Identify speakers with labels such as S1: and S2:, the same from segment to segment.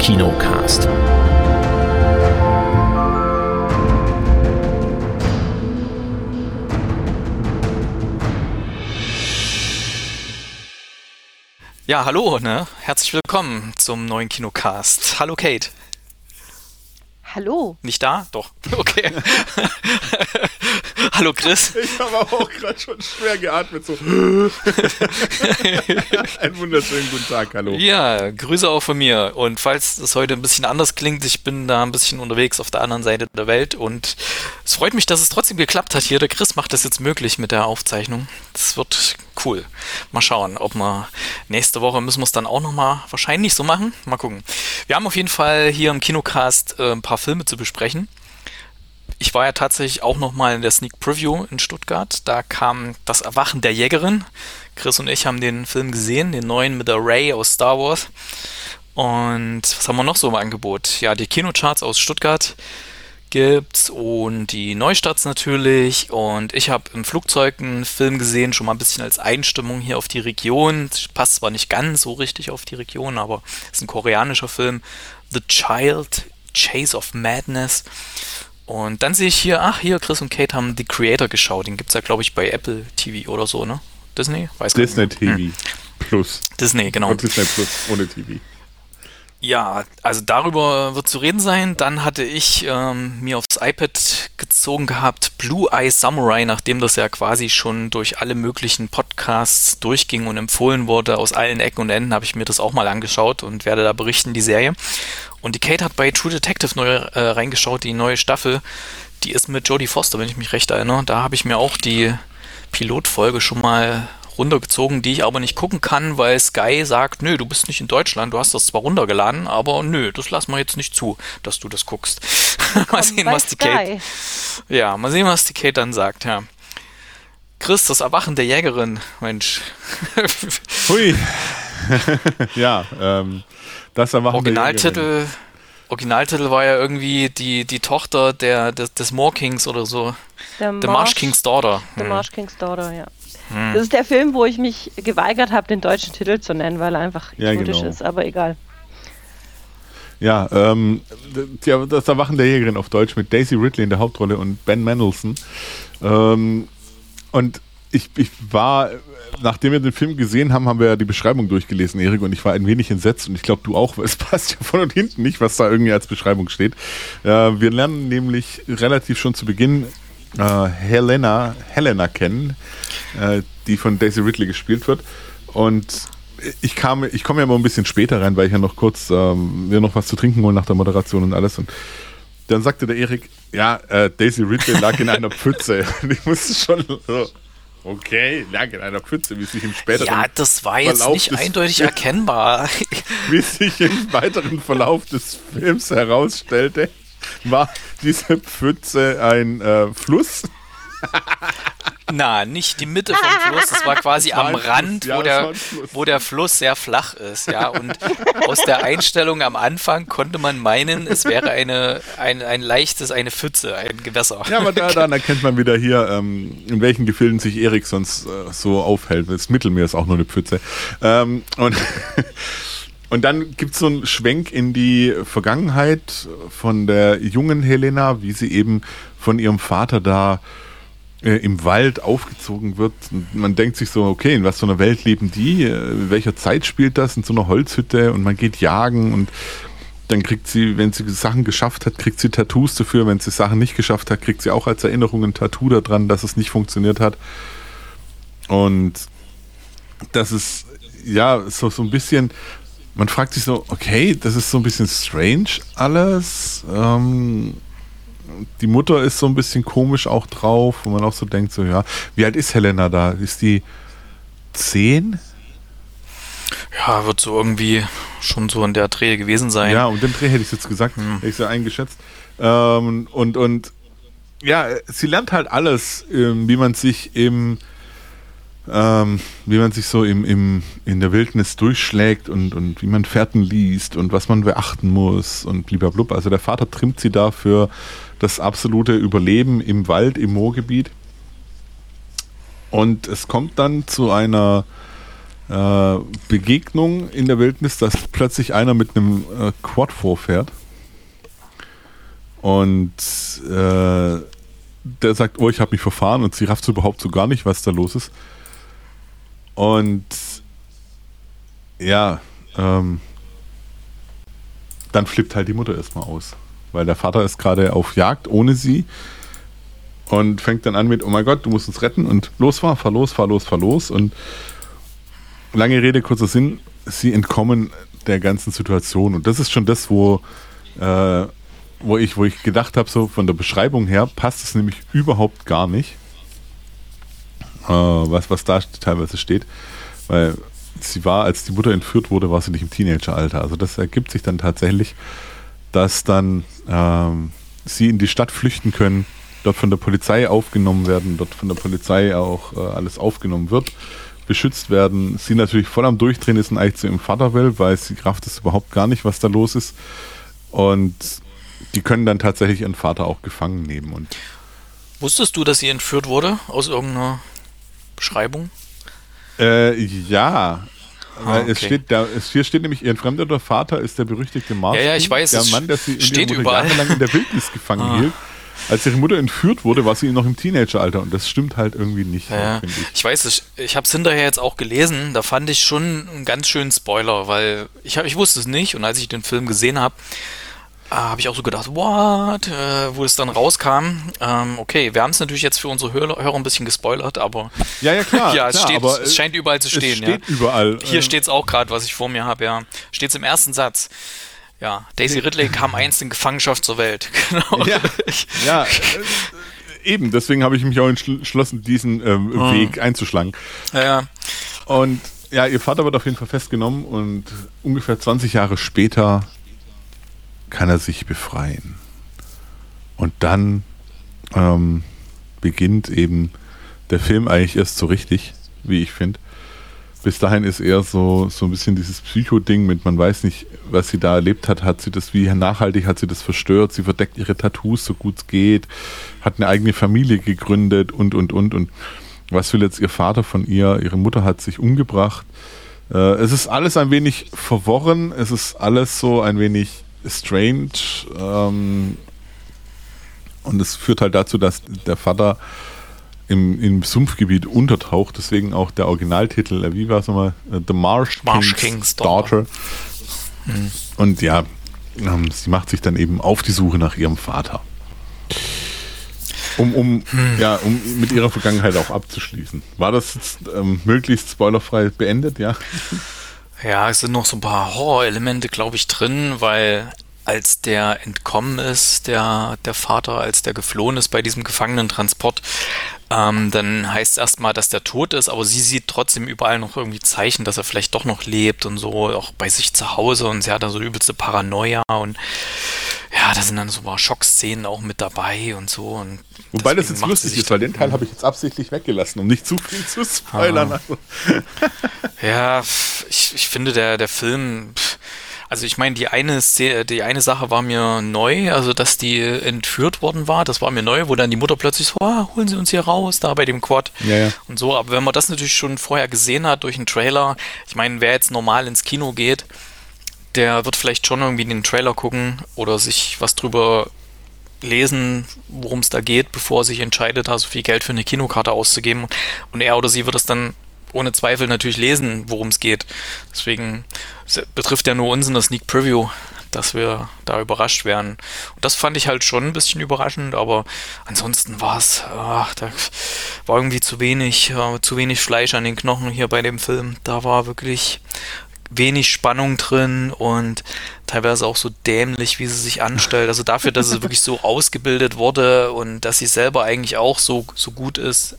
S1: Kinocast.
S2: Ja, hallo, ne? Herzlich willkommen zum neuen Kinocast. Hallo Kate.
S3: Hallo.
S2: Nicht da? Doch. Okay. Hallo Chris.
S4: Ich habe auch gerade schon schwer geatmet. So. Einen wunderschönen guten Tag, hallo.
S2: Ja, Grüße auch von mir. Und falls es heute ein bisschen anders klingt, ich bin da ein bisschen unterwegs auf der anderen Seite der Welt und es freut mich, dass es trotzdem geklappt hat hier. Der Chris macht das jetzt möglich mit der Aufzeichnung. Das wird cool. Mal schauen, ob wir nächste Woche müssen wir es dann auch nochmal wahrscheinlich so machen. Mal gucken. Wir haben auf jeden Fall hier im Kinocast äh, ein paar Filme zu besprechen. Ich war ja tatsächlich auch nochmal in der Sneak Preview in Stuttgart. Da kam das Erwachen der Jägerin. Chris und ich haben den Film gesehen, den neuen mit der Ray aus Star Wars. Und was haben wir noch so im Angebot? Ja, die Kinocharts aus Stuttgart gibt's und die Neustarts natürlich. Und ich habe im Flugzeug einen Film gesehen, schon mal ein bisschen als Einstimmung hier auf die Region. Passt zwar nicht ganz so richtig auf die Region, aber ist ein koreanischer Film. The Child, Chase of Madness. Und dann sehe ich hier, ach, hier, Chris und Kate haben The Creator geschaut. Den gibt es ja, glaube ich, bei Apple TV oder so, ne? Disney?
S4: Weiß Disney TV hm. Plus.
S2: Disney, genau.
S4: Und Disney Plus ohne TV.
S2: Ja, also darüber wird zu reden sein. Dann hatte ich ähm, mir aufs iPad gezogen gehabt Blue Eye Samurai, nachdem das ja quasi schon durch alle möglichen Podcasts durchging und empfohlen wurde. Aus allen Ecken und Enden habe ich mir das auch mal angeschaut und werde da berichten, die Serie. Und die Kate hat bei True Detective neu äh, reingeschaut, die neue Staffel. Die ist mit Jodie Foster, wenn ich mich recht erinnere. Da habe ich mir auch die Pilotfolge schon mal runtergezogen, die ich aber nicht gucken kann, weil Sky sagt, nö, du bist nicht in Deutschland, du hast das zwar runtergeladen, aber nö, das lassen wir jetzt nicht zu, dass du das guckst. mal sehen, was die. Kate. Ja, mal sehen, was die Kate dann sagt, ja. Chris, das Erwachen der Jägerin, Mensch.
S4: Hui. ja, ähm, das Erwachen
S2: Originaltitel, der Jägerin. Originaltitel war ja irgendwie die, die Tochter der, des, des Moor Kings oder so.
S3: Der Marsh, The Marsh King's Daughter. The hm. Marsh King's Daughter, ja. Hm. Das ist der Film, wo ich mich geweigert habe, den deutschen Titel zu nennen, weil er einfach idiotisch ja, genau. ist, aber egal.
S4: Ja, ähm, das Erwachen der Jägerin auf Deutsch mit Daisy Ridley in der Hauptrolle und Ben Mendelsohn. Ähm, und ich, ich war, nachdem wir den Film gesehen haben, haben wir ja die Beschreibung durchgelesen, Erik, und ich war ein wenig entsetzt und ich glaube, du auch, weil es passt ja von und hinten nicht, was da irgendwie als Beschreibung steht. Äh, wir lernen nämlich relativ schon zu Beginn äh, Helena, Helena kennen, äh, die von Daisy Ridley gespielt wird. Und ich kam, ich komme ja mal ein bisschen später rein, weil ich ja noch kurz ähm, mir noch was zu trinken holen nach der Moderation und alles. Und dann sagte der Erik, ja, äh, Daisy Ridley lag in einer Pfütze. Und ich musste schon so, okay, lag in einer Pfütze, wie sich im späteren
S2: Ja, das war jetzt Verlauf nicht eindeutig erkennbar.
S4: Wie sich im weiteren Verlauf des Films herausstellte, war diese Pfütze ein äh, Fluss?
S2: Na, nicht die Mitte vom Fluss. Es war quasi am Rand, ja, wo, der, wo der Fluss sehr flach ist. Ja, und aus der Einstellung am Anfang konnte man meinen, es wäre eine, ein, ein leichtes, eine Pfütze, ein Gewässer.
S4: Ja, aber da, dann erkennt man wieder hier, ähm, in welchen Gefilden sich Erik sonst äh, so aufhält. Das Mittelmeer ist auch nur eine Pfütze. Ähm, und Und dann gibt es so einen Schwenk in die Vergangenheit von der jungen Helena, wie sie eben von ihrem Vater da äh, im Wald aufgezogen wird. Und man denkt sich so, okay, in was für einer Welt leben die? Äh, in welcher Zeit spielt das? In so einer Holzhütte und man geht jagen und dann kriegt sie, wenn sie Sachen geschafft hat, kriegt sie Tattoos dafür. Wenn sie Sachen nicht geschafft hat, kriegt sie auch als Erinnerung ein Tattoo daran, dass es nicht funktioniert hat. Und das ist ja so, so ein bisschen man fragt sich so, okay, das ist so ein bisschen strange alles. Ähm, die Mutter ist so ein bisschen komisch auch drauf, wo man auch so denkt, so, ja, wie alt ist Helena da? Ist die zehn?
S2: Ja, wird so irgendwie schon so in der Dreh gewesen sein.
S4: Ja, und den Dreh hätte ich jetzt gesagt, hm. hätte ich so eingeschätzt. Ähm, und, und ja, sie lernt halt alles, ähm, wie man sich im ähm, wie man sich so im, im, in der Wildnis durchschlägt und, und wie man Fährten liest und was man beachten muss und blub. Also der Vater trimmt sie da für das absolute Überleben im Wald, im Moorgebiet. Und es kommt dann zu einer äh, Begegnung in der Wildnis, dass plötzlich einer mit einem äh, Quad vorfährt und äh, der sagt, oh, ich habe mich verfahren und sie rafft überhaupt so gar nicht, was da los ist. Und ja, ähm, dann flippt halt die Mutter erstmal aus, weil der Vater ist gerade auf Jagd ohne sie und fängt dann an mit, oh mein Gott, du musst uns retten und los war, fahr los, fahr los, fahr los. Und lange Rede, kurzer Sinn, sie entkommen der ganzen Situation. Und das ist schon das, wo äh, wo ich, wo ich gedacht habe, so von der Beschreibung her passt es nämlich überhaupt gar nicht, was, was da teilweise steht. Weil sie war, als die Mutter entführt wurde, war sie nicht im Teenageralter. Also das ergibt sich dann tatsächlich, dass dann ähm, sie in die Stadt flüchten können, dort von der Polizei aufgenommen werden, dort von der Polizei auch äh, alles aufgenommen wird, beschützt werden. Sie natürlich voll am Durchdrehen ist und eigentlich zu ihrem Vater will, weil sie Kraft ist überhaupt gar nicht, was da los ist. Und die können dann tatsächlich ihren Vater auch gefangen nehmen. Und
S2: Wusstest du, dass sie entführt wurde aus irgendeiner Beschreibung?
S4: Äh, ja. Ah, okay. es steht, da, es, hier steht nämlich, ihr entfremdeter Vater ist der berüchtigte Mars.
S2: Ja, ja, ich weiß.
S4: Der Mann, der sie
S2: steht überall.
S4: jahrelang in der Wildnis gefangen ah. hielt. Als ihre Mutter entführt wurde, war sie noch im Teenageralter und das stimmt halt irgendwie nicht.
S2: Ja, ich. ich. weiß, ich, ich habe es hinterher jetzt auch gelesen, da fand ich schon einen ganz schönen Spoiler, weil ich, hab, ich wusste es nicht und als ich den Film gesehen habe, Ah, habe ich auch so gedacht, what? Äh, wo es dann rauskam. Ähm, okay, wir haben es natürlich jetzt für unsere Hörer, Hörer, ein bisschen gespoilert, aber.
S4: Ja, ja, klar.
S2: ja, es,
S4: klar,
S2: steht, es scheint überall zu stehen. Es
S4: steht
S2: ja.
S4: überall.
S2: Hier äh, steht es auch gerade, was ich vor mir habe, ja. Steht es im ersten Satz. Ja, Daisy Ridley kam einst in Gefangenschaft zur Welt.
S4: Genau. Ja, ja äh, eben, deswegen habe ich mich auch entschlossen, diesen ähm, hm. Weg einzuschlagen.
S2: Ja, ja.
S4: Und ja, ihr Vater wird auf jeden Fall festgenommen und ungefähr 20 Jahre später kann er sich befreien. Und dann ähm, beginnt eben der Film eigentlich erst so richtig, wie ich finde. Bis dahin ist eher so, so ein bisschen dieses Psycho-Ding mit, man weiß nicht, was sie da erlebt hat, hat sie das, wie nachhaltig hat sie das verstört, sie verdeckt ihre Tattoos so gut es geht, hat eine eigene Familie gegründet und, und, und, und was will jetzt ihr Vater von ihr, ihre Mutter hat sich umgebracht. Äh, es ist alles ein wenig verworren, es ist alles so ein wenig strange. Ähm, und es führt halt dazu, dass der Vater im, im Sumpfgebiet untertaucht. Deswegen auch der Originaltitel, äh, wie war es nochmal? Äh, The Marsh,
S2: Marsh King's, King's Daughter.
S4: Mhm. Und ja, ähm, sie macht sich dann eben auf die Suche nach ihrem Vater. Um, um, hm. ja, um mit ihrer Vergangenheit auch abzuschließen. War das jetzt ähm, möglichst spoilerfrei beendet, ja?
S2: Ja, es sind noch so ein paar Horror-Elemente, glaube ich, drin, weil als der entkommen ist, der, der Vater, als der geflohen ist bei diesem Gefangenentransport, ähm, dann heißt es erstmal, dass der tot ist, aber sie sieht trotzdem überall noch irgendwie Zeichen, dass er vielleicht doch noch lebt und so, auch bei sich zu Hause und sie hat da so übelste Paranoia und ja, da sind dann so ein paar Schockszenen auch mit dabei und so. Und
S4: Wobei das jetzt lustig ist, weil den Teil habe ich jetzt absichtlich weggelassen, um nicht zu viel zu spoilern. Ah.
S2: ja, ich, ich finde, der, der Film. Also ich meine, die eine die eine Sache war mir neu, also dass die entführt worden war, das war mir neu, wo dann die Mutter plötzlich so, ah, holen Sie uns hier raus, da bei dem Quad
S4: ja, ja.
S2: und so. Aber wenn man das natürlich schon vorher gesehen hat durch einen Trailer, ich meine, wer jetzt normal ins Kino geht, der wird vielleicht schon irgendwie den Trailer gucken oder sich was drüber lesen, worum es da geht, bevor er sich entscheidet, da so viel Geld für eine Kinokarte auszugeben. Und er oder sie wird es dann ohne Zweifel natürlich lesen, worum es geht. Deswegen betrifft ja nur uns in der Sneak Preview, dass wir da überrascht werden. Und das fand ich halt schon ein bisschen überraschend, aber ansonsten war es, da war irgendwie zu wenig, äh, zu wenig Fleisch an den Knochen hier bei dem Film. Da war wirklich wenig Spannung drin und teilweise auch so dämlich, wie sie sich anstellt. Also dafür, dass sie wirklich so ausgebildet wurde und dass sie selber eigentlich auch so, so gut ist,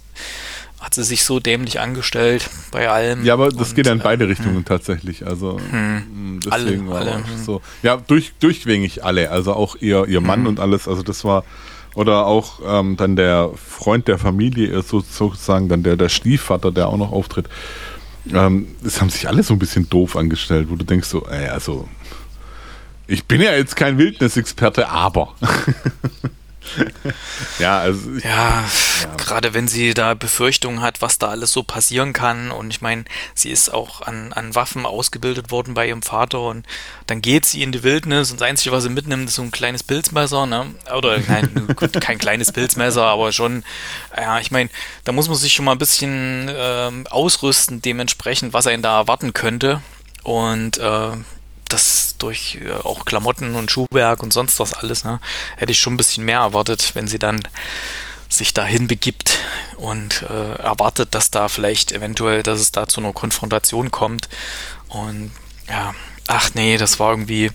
S2: hat sie sich so dämlich angestellt bei allem.
S4: Ja, aber das und, geht ja in beide äh, Richtungen hm. tatsächlich. Also hm. deswegen alle, alle. Hm. so. Ja, durch, durchgängig alle. Also auch ihr, ihr Mann und alles. Also das war oder auch ähm, dann der Freund der Familie, sozusagen dann der, der Stiefvater, der auch noch auftritt. Ähm, das haben sich alle so ein bisschen doof angestellt, wo du denkst so, ey, also ich bin ja jetzt kein Wildnisexperte, aber
S2: ja, also ja, ja, gerade wenn sie da Befürchtungen hat, was da alles so passieren kann. Und ich meine, sie ist auch an, an Waffen ausgebildet worden bei ihrem Vater. Und dann geht sie in die Wildnis. Und das Einzige, was sie mitnimmt, ist so ein kleines Pilzmesser, ne? Oder nein, gut, kein kleines Pilzmesser, aber schon, ja, ich meine, da muss man sich schon mal ein bisschen ähm, ausrüsten, dementsprechend, was einen da erwarten könnte. Und äh, das durch äh, auch Klamotten und Schuhwerk und sonst was alles, ne, hätte ich schon ein bisschen mehr erwartet, wenn sie dann sich dahin begibt und äh, erwartet, dass da vielleicht eventuell, dass es da zu einer Konfrontation kommt. Und ja, ach nee, das war irgendwie,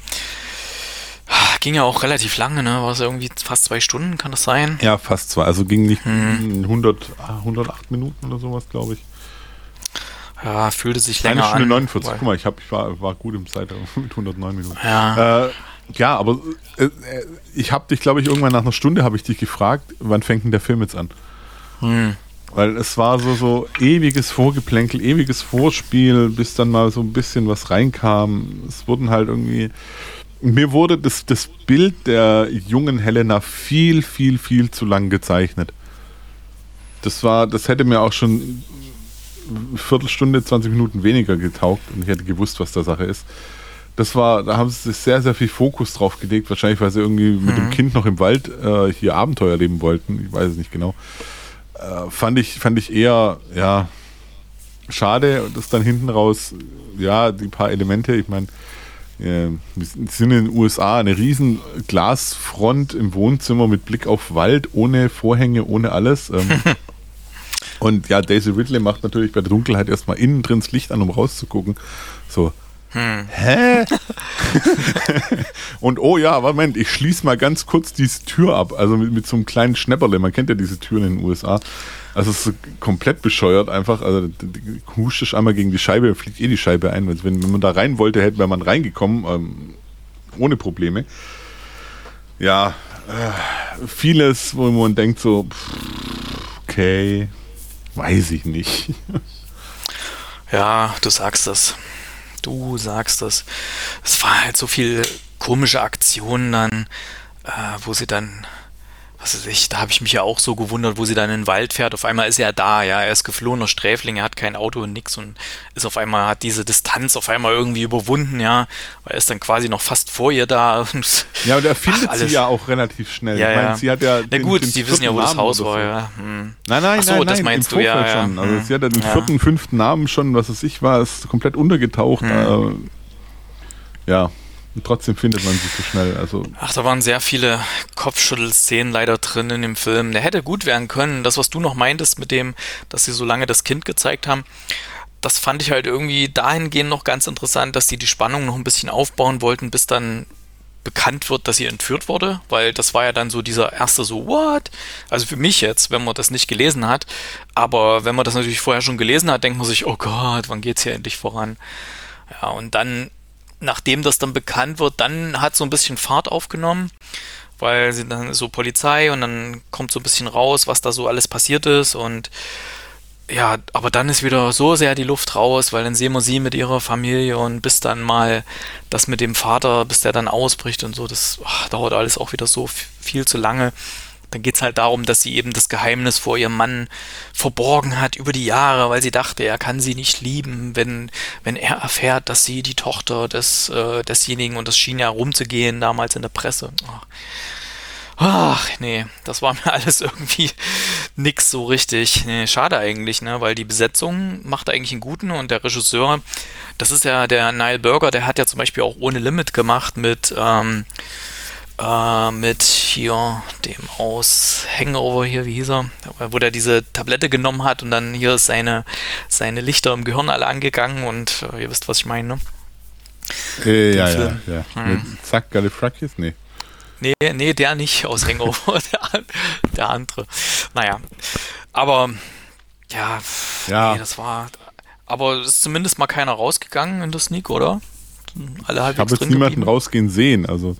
S2: ging ja auch relativ lange, ne? War es irgendwie fast zwei Stunden, kann das sein?
S4: Ja, fast zwei. Also ging nicht hm. 100, 108 Minuten oder sowas, glaube ich.
S2: Ja, fühlte sich länger
S4: Eine Stunde 49. Guck mal, ich, hab, ich war, war gut im Zeitraum mit 109 Minuten. Ja, äh, ja aber äh, äh ich habe dich, glaube ich, irgendwann nach einer Stunde habe ich dich gefragt, wann fängt denn der Film jetzt an? Hm. Weil es war so, so ewiges Vorgeplänkel, ewiges Vorspiel, bis dann mal so ein bisschen was reinkam. Es wurden halt irgendwie. Mir wurde das, das Bild der jungen Helena viel, viel, viel zu lang gezeichnet. Das war, das hätte mir auch schon Viertelstunde, 20 Minuten weniger getaugt und ich hätte gewusst, was da Sache ist. Das war, da haben sie sehr, sehr viel Fokus drauf gelegt, wahrscheinlich, weil sie irgendwie mhm. mit dem mhm. Kind noch im Wald äh, hier Abenteuer leben wollten. Ich weiß es nicht genau. Äh, fand, ich, fand ich eher, ja, schade, dass dann hinten raus, ja, die paar Elemente, ich meine, äh, wir sind in den USA eine riesen Glasfront im Wohnzimmer mit Blick auf Wald, ohne Vorhänge, ohne alles. Ähm, Und ja, Daisy Ridley macht natürlich bei der Dunkelheit erstmal innen drin das Licht an, um rauszugucken. So, hm. Hä? und oh ja, Moment, ich schließe mal ganz kurz diese Tür ab. Also mit, mit, so einem kleinen Schnäpperle. Man kennt ja diese Türen in den USA. Also es ist komplett bescheuert einfach. Also huscht es einmal gegen die Scheibe, fliegt eh die Scheibe ein. Wenn, wenn man da rein wollte, hätte wäre man reingekommen. Ähm, ohne Probleme. Ja, äh, vieles, wo man denkt so, okay, Weiß ich nicht.
S2: ja, du sagst das. Du sagst das. Es war halt so viel komische Aktionen dann, äh, wo sie dann was weiß ich, da habe ich mich ja auch so gewundert, wo sie dann in den Wald fährt. Auf einmal ist er da, ja, er ist geflohener Sträfling, er hat kein Auto und nix und ist auf einmal, hat diese Distanz auf einmal irgendwie überwunden, ja. Er ist dann quasi noch fast vor ihr da.
S4: ja, und er findet Ach, sie ja auch relativ schnell.
S2: Ja, ich meine, sie hat ja. Na gut, den, die wissen ja, wo das Haus war, so. ja. Hm.
S4: Nein, nein, Ach so, nein, das meinst du, ja, schon. Also hm. sie hat ja den vierten, fünften Namen schon, was es ich war, ist komplett untergetaucht. Hm. Äh, ja. Und trotzdem findet man sie so schnell. Also
S2: Ach, da waren sehr viele Kopfschüttelszenen leider drin in dem Film. Der hätte gut werden können. Das, was du noch meintest mit dem, dass sie so lange das Kind gezeigt haben, das fand ich halt irgendwie dahingehend noch ganz interessant, dass die die Spannung noch ein bisschen aufbauen wollten, bis dann bekannt wird, dass sie entführt wurde, weil das war ja dann so dieser erste so, what? Also für mich jetzt, wenn man das nicht gelesen hat, aber wenn man das natürlich vorher schon gelesen hat, denkt man sich, oh Gott, wann geht's hier endlich voran? Ja, und dann nachdem das dann bekannt wird, dann hat so ein bisschen Fahrt aufgenommen, weil sie dann so Polizei und dann kommt so ein bisschen raus, was da so alles passiert ist und ja, aber dann ist wieder so sehr die Luft raus, weil dann sehen wir sie mit ihrer Familie und bis dann mal das mit dem Vater, bis der dann ausbricht und so, das ach, dauert alles auch wieder so viel zu lange. Dann geht es halt darum, dass sie eben das Geheimnis vor ihrem Mann verborgen hat über die Jahre, weil sie dachte, er kann sie nicht lieben, wenn, wenn er erfährt, dass sie die Tochter des, äh, desjenigen und das schien ja rumzugehen damals in der Presse. Ach. Ach, nee, das war mir alles irgendwie nix so richtig. Nee, schade eigentlich, ne, weil die Besetzung macht eigentlich einen guten und der Regisseur, das ist ja der Nile Burger, der hat ja zum Beispiel auch ohne Limit gemacht mit, ähm, äh, mit hier dem aus Hangover hier, wie hieß er, wo der diese Tablette genommen hat und dann hier ist seine, seine Lichter im Gehirn alle angegangen und äh, ihr wisst, was ich meine, ne?
S4: Äh, ja, ja, ja, hm. Zack Gallifrakis? Nee.
S2: Nee, nee, der nicht aus Hangover, der, der andere. Naja, aber ja, ja. Nee, das war. Aber es ist zumindest mal keiner rausgegangen in das Sneak, oder?
S4: Alle ich habe jetzt niemanden geblieben. rausgehen sehen, also.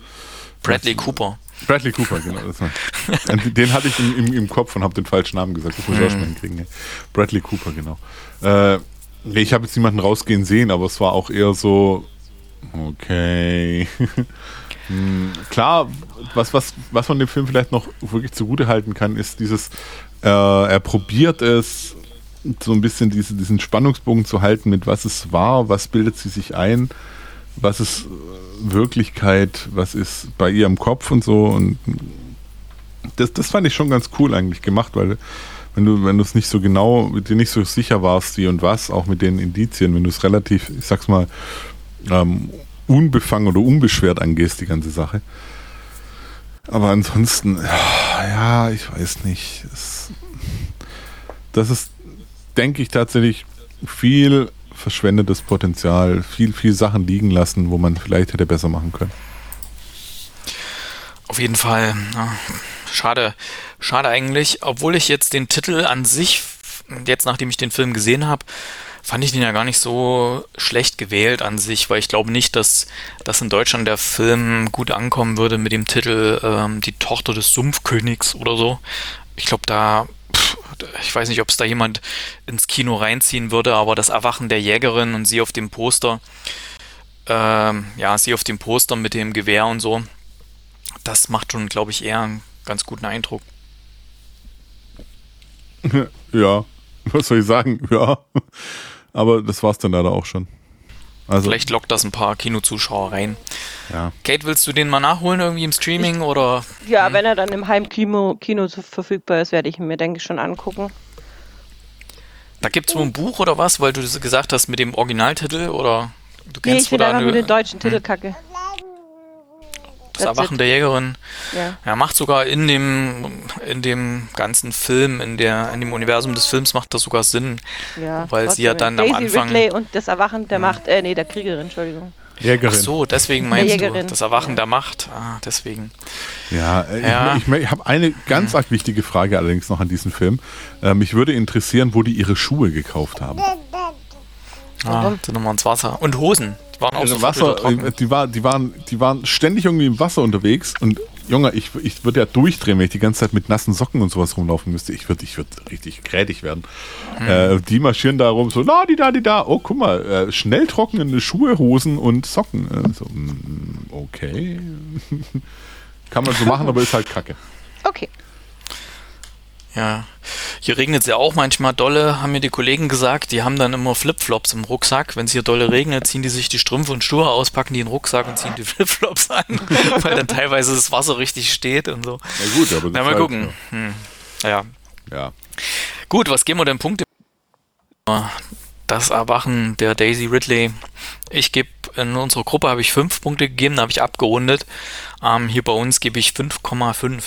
S2: Bradley Cooper.
S4: Bradley Cooper, genau. Den hatte ich im, im, im Kopf und habe den falschen Namen gesagt. Das muss ich auch schon hinkriegen. Bradley Cooper, genau. Äh, ich habe jetzt niemanden rausgehen sehen, aber es war auch eher so, okay. Hm, klar, was, was, was man dem Film vielleicht noch wirklich zugute halten kann, ist dieses, äh, er probiert es, so ein bisschen diese, diesen Spannungsbogen zu halten, mit was es war, was bildet sie sich ein, was ist äh, Wirklichkeit, was ist bei ihr im Kopf und so. Und das, das fand ich schon ganz cool eigentlich gemacht, weil wenn du, wenn du es nicht so genau, dir nicht so sicher warst, wie und was, auch mit den Indizien, wenn du es relativ, ich sag's mal, ähm, unbefangen oder unbeschwert angehst, die ganze Sache. Aber ansonsten, ja, ich weiß nicht. Es, das ist, denke ich, tatsächlich viel verschwendetes Potenzial, viel, viel Sachen liegen lassen, wo man vielleicht hätte besser machen können.
S2: Auf jeden Fall. Ja. Schade, schade eigentlich, obwohl ich jetzt den Titel an sich, jetzt nachdem ich den Film gesehen habe, fand ich den ja gar nicht so schlecht gewählt an sich, weil ich glaube nicht, dass, dass in Deutschland der Film gut ankommen würde mit dem Titel ähm, Die Tochter des Sumpfkönigs oder so. Ich glaube, da, ich weiß nicht, ob es da jemand ins Kino reinziehen würde, aber das Erwachen der Jägerin und sie auf dem Poster, ähm, ja, sie auf dem Poster mit dem Gewehr und so, das macht schon, glaube ich, eher einen ganz guten Eindruck.
S4: Ja, was soll ich sagen? Ja. Aber das war es dann leider auch schon.
S2: Also, Vielleicht lockt das ein paar Kinozuschauer rein.
S4: Ja.
S2: Kate, willst du den mal nachholen irgendwie im Streaming ich, oder?
S3: Ja, hm? wenn er dann im Heimkino Kino verfügbar ist, werde ich ihn mir, denke ich, schon angucken.
S2: Da gibt es wohl ein Buch oder was, weil du das gesagt hast mit dem Originaltitel oder
S3: du kennst nee, ich will einfach nur den deutschen Titel hm. kacke
S2: das Erwachen der Jägerin. Ja. ja. macht sogar in dem, in dem ganzen Film, in der, in dem Universum des Films macht das sogar Sinn. Ja, weil sie ja dann Daisy am Anfang.
S3: Ridley und das Erwachen der Macht, äh, nee, der Kriegerin, Entschuldigung.
S2: Jägerin. Ach so, deswegen meinst du das Erwachen ja. der Macht. Ah, deswegen.
S4: Ja, äh, ja. ich, ich, ich habe eine ganz arg wichtige Frage allerdings noch an diesen Film. Äh, mich würde interessieren, wo die ihre Schuhe gekauft haben.
S2: Ah, sind nochmal ins Wasser. Und Hosen.
S4: Die waren auch also Wasser, äh, die, war, die, waren, die waren ständig irgendwie im Wasser unterwegs und Junge, ich, ich würde ja durchdrehen, wenn ich die ganze Zeit mit nassen Socken und sowas rumlaufen müsste. Ich würde ich würd richtig grätig werden. Mhm. Äh, die marschieren da rum, so, la, die da, die da. Oh, guck mal, äh, schnell trocknende Schuhe, Hosen und Socken. Äh, so, mm, okay. Kann man so machen, aber ist halt kacke.
S3: Okay.
S2: Ja, hier regnet es ja auch manchmal dolle, haben mir die Kollegen gesagt. Die haben dann immer Flipflops im Rucksack. Wenn es hier dolle regnet, ziehen die sich die Strümpfe und Schuhe aus, packen die in den Rucksack und ziehen die Flipflops an, weil dann teilweise das Wasser richtig steht und so.
S4: Na gut, aber
S2: Na, mal halt, gucken. Hm. Ja.
S4: ja.
S2: Gut, was geben wir denn Punkte? Das Erwachen der Daisy Ridley. Ich gebe in unserer Gruppe habe ich fünf Punkte gegeben, da habe ich abgerundet. Ähm, hier bei uns gebe ich 5,5.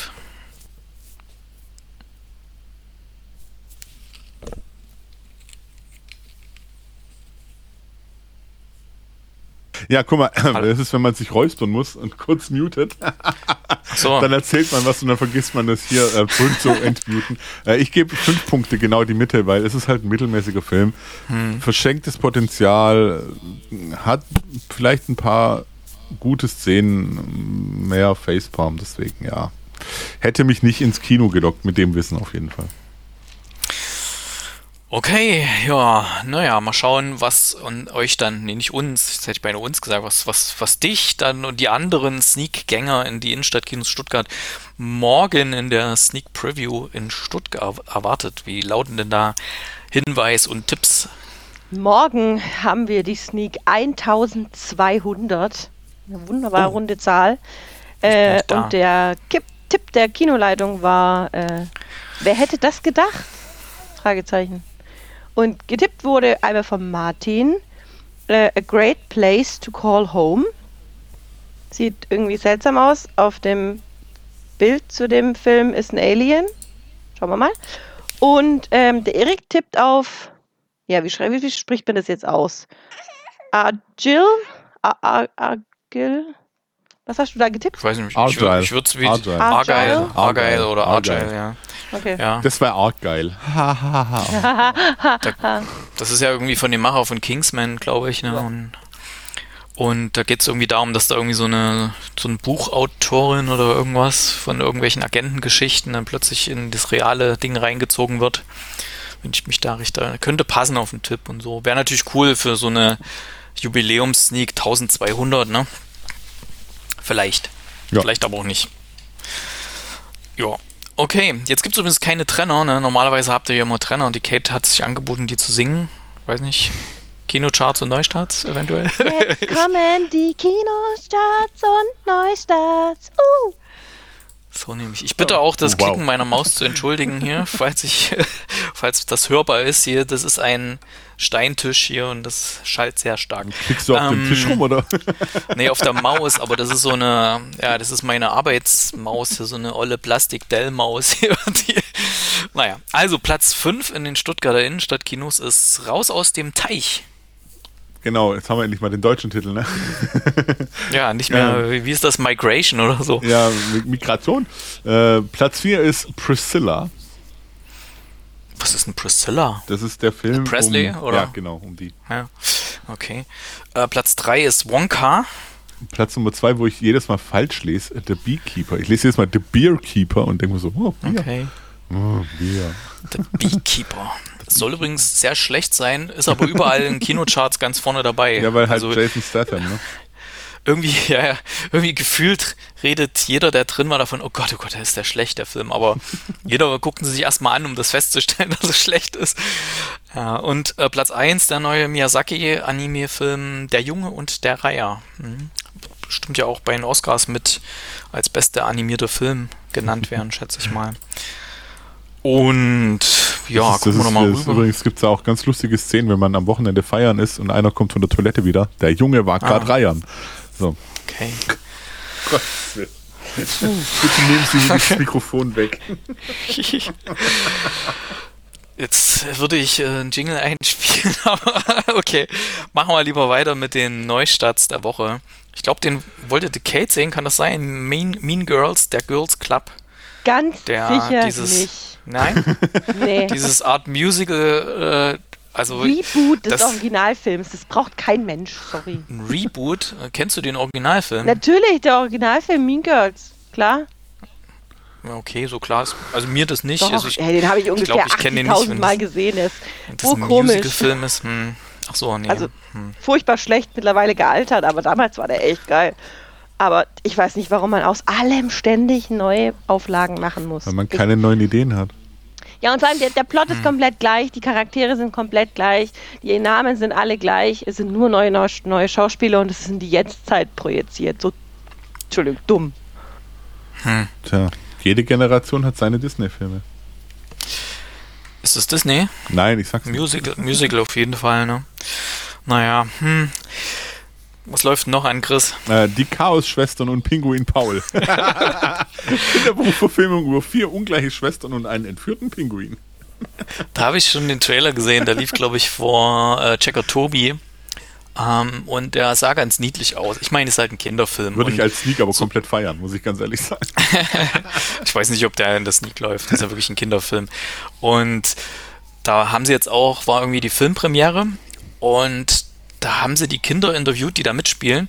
S4: Ja, guck mal, das ist, wenn man sich räuspern muss und kurz mutet. So. Dann erzählt man was und dann vergisst man das hier äh, zu entmuten. Äh, ich gebe fünf Punkte genau die Mitte, weil es ist halt ein mittelmäßiger Film. Hm. Verschenktes Potenzial, hat vielleicht ein paar gute Szenen, mehr Facepalm, deswegen ja. Hätte mich nicht ins Kino gelockt mit dem Wissen auf jeden Fall.
S2: Okay, ja, naja, mal schauen, was und euch dann, nee, nicht uns, jetzt hätte ich bei uns gesagt, was, was, was dich dann und die anderen Sneak-Gänger in die Innenstadtkinos Stuttgart morgen in der Sneak Preview in Stuttgart erwartet. Wie lauten denn da Hinweis und Tipps?
S3: Morgen haben wir die Sneak 1200. Eine wunderbare oh. runde Zahl. Äh, und der Kipp Tipp der Kinoleitung war, äh, wer hätte das gedacht? Fragezeichen. Und getippt wurde einmal von Martin, äh, A Great Place to Call Home. Sieht irgendwie seltsam aus. Auf dem Bild zu dem Film ist ein Alien. Schauen wir mal. Und ähm, der Erik tippt auf, ja, wie, wie, wie spricht man das jetzt aus? Argil? Argil? Was hast du da getippt?
S2: Ich weiß nicht. Argyle. Ich würde es wie Argyle. Argyle. Argyle oder Argyle, ja.
S4: Okay. Ja. Das war arg geil.
S2: das ist ja irgendwie von dem Macher von Kingsman, glaube ich. Ne? Ja. Und, und, da geht es irgendwie darum, dass da irgendwie so eine, so eine Buchautorin oder irgendwas von irgendwelchen Agentengeschichten dann plötzlich in das reale Ding reingezogen wird. Wenn ich mich da richte, könnte passen auf den Tipp und so. Wäre natürlich cool für so eine Jubiläums-Sneak 1200, ne? Vielleicht. Ja. Vielleicht aber auch nicht. Ja. Okay, jetzt gibt es übrigens keine Trenner. Ne? Normalerweise habt ihr ja immer Trenner und die Kate hat sich angeboten, die zu singen. Weiß nicht. Kinocharts und Neustarts eventuell.
S3: Jetzt kommen die Kinocharts und Neustarts. Uh.
S2: So nämlich. Ich bitte auch das oh, wow. Klicken meiner Maus zu entschuldigen hier, falls ich, falls das hörbar ist hier. Das ist ein Steintisch hier und das schallt sehr stark.
S4: Klickst du auf ähm, dem Tisch rum, oder?
S2: nee, auf der Maus, aber das ist so eine, ja, das ist meine Arbeitsmaus hier, so eine olle Plastik-Dell-Maus hier. Die, naja, also Platz 5 in den Stuttgarter Innenstadtkinos ist Raus aus dem Teich.
S4: Genau, jetzt haben wir endlich mal den deutschen Titel, ne?
S2: Ja, nicht mehr, ja. wie ist das, Migration oder so?
S4: Ja, Migration. Äh, Platz 4 ist Priscilla.
S2: Was ist ein Priscilla?
S4: Das ist der Film.
S2: Presley,
S4: um,
S2: oder?
S4: Ja, genau, um die.
S2: Ja, okay. Äh, Platz 3 ist Wonka.
S4: Platz Nummer 2, wo ich jedes Mal falsch lese, The Beekeeper. Ich lese jedes Mal The Beerkeeper und denke mir so, oh, Bier.
S2: Okay.
S4: Oh, Bier.
S2: The Beekeeper. Soll übrigens sehr schlecht sein, ist aber überall in Kinocharts ganz vorne dabei.
S4: Ja, weil halt also, Jason Statham, ne?
S2: Irgendwie, ja, ja, irgendwie gefühlt redet jeder, der drin war, davon, oh Gott, oh Gott, ist der schlecht, der Film. Aber jeder gucken sie sich erstmal an, um das festzustellen, dass es schlecht ist. Ja, und äh, Platz 1, der neue Miyazaki-Anime-Film Der Junge und der Reiher. Hm. Bestimmt ja auch bei den Oscars mit als bester animierter Film genannt werden, schätze ich mal. Und ja,
S4: das gucken wir nochmal rüber. Übrigens gibt es auch ganz lustige Szenen, wenn man am Wochenende feiern ist und einer kommt von der Toilette wieder. Der Junge war gerade ah. reiern. So.
S2: Okay.
S4: Gottes Willen. Bitte nehmen Sie das Mikrofon weg.
S2: Jetzt würde ich äh, einen Jingle einspielen, aber okay. Machen wir lieber weiter mit den Neustarts der Woche. Ich glaube, den wollte die Kate sehen, kann das sein? Mean, mean Girls, der Girls Club.
S3: Ganz der, sicher
S2: dieses,
S3: nicht.
S2: Nein?
S3: nee.
S2: Dieses Art Musical, äh, also.
S3: Reboot des das, Originalfilms, das braucht kein Mensch, sorry.
S2: Ein Reboot? Kennst du den Originalfilm?
S3: Natürlich, der Originalfilm Mean Girls, klar.
S2: Okay, so klar ist. Also mir das nicht.
S3: Doch,
S2: also ich,
S3: ja, den habe ich ungefähr 80.000 Mal gesehen. Das,
S2: das oh, ein komisch. Musicalfilm ist. Hm. Ach so, nee.
S3: Also
S2: hm.
S3: furchtbar schlecht mittlerweile gealtert, aber damals war der echt geil. Aber ich weiß nicht, warum man aus allem ständig neue Auflagen machen muss.
S4: Weil man keine ich, neuen Ideen hat.
S3: Ja, und vor allem der, der Plot ist hm. komplett gleich, die Charaktere sind komplett gleich, die Namen sind alle gleich, es sind nur neue, neue Schauspieler und es ist in die Jetztzeit projiziert. So, Entschuldigung, dumm.
S4: Hm. Tja, jede Generation hat seine Disney-Filme.
S2: Ist das Disney?
S4: Nein, ich sag's
S2: Musical, nicht. Musical auf jeden Fall, ne? Naja, hm. Was läuft noch an, Chris?
S4: Äh, die Chaos-Schwestern und Pinguin Paul. Kinderbuchverfilmung über vier ungleiche Schwestern und einen entführten Pinguin.
S2: da habe ich schon den Trailer gesehen. Der lief, glaube ich, vor äh, Checker Tobi. Ähm, und der sah ganz niedlich aus. Ich meine, es ist halt ein Kinderfilm.
S4: Würde ich als Sneak aber so komplett feiern, muss ich ganz ehrlich sagen.
S2: ich weiß nicht, ob der in der Sneak läuft. Das ist ja wirklich ein Kinderfilm. Und da haben sie jetzt auch, war irgendwie die Filmpremiere. Und da haben sie die Kinder interviewt, die da mitspielen.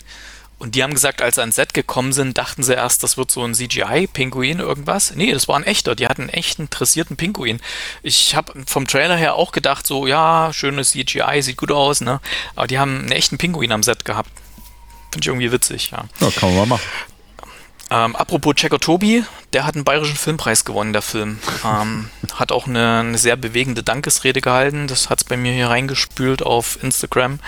S2: Und die haben gesagt, als sie ans Set gekommen sind, dachten sie erst, das wird so ein CGI-Pinguin irgendwas. Nee, das war ein echter. Die hatten einen echten interessierten Pinguin. Ich habe vom Trailer her auch gedacht, so, ja, schönes CGI, sieht gut aus, ne? Aber die haben einen echten Pinguin am Set gehabt. Finde ich irgendwie witzig, ja.
S4: Ja, kann man mal machen.
S2: Ähm, apropos Checker Tobi, der hat einen bayerischen Filmpreis gewonnen, der Film. Ähm, hat auch eine, eine, sehr bewegende Dankesrede gehalten. Das hat es bei mir hier reingespült auf Instagram.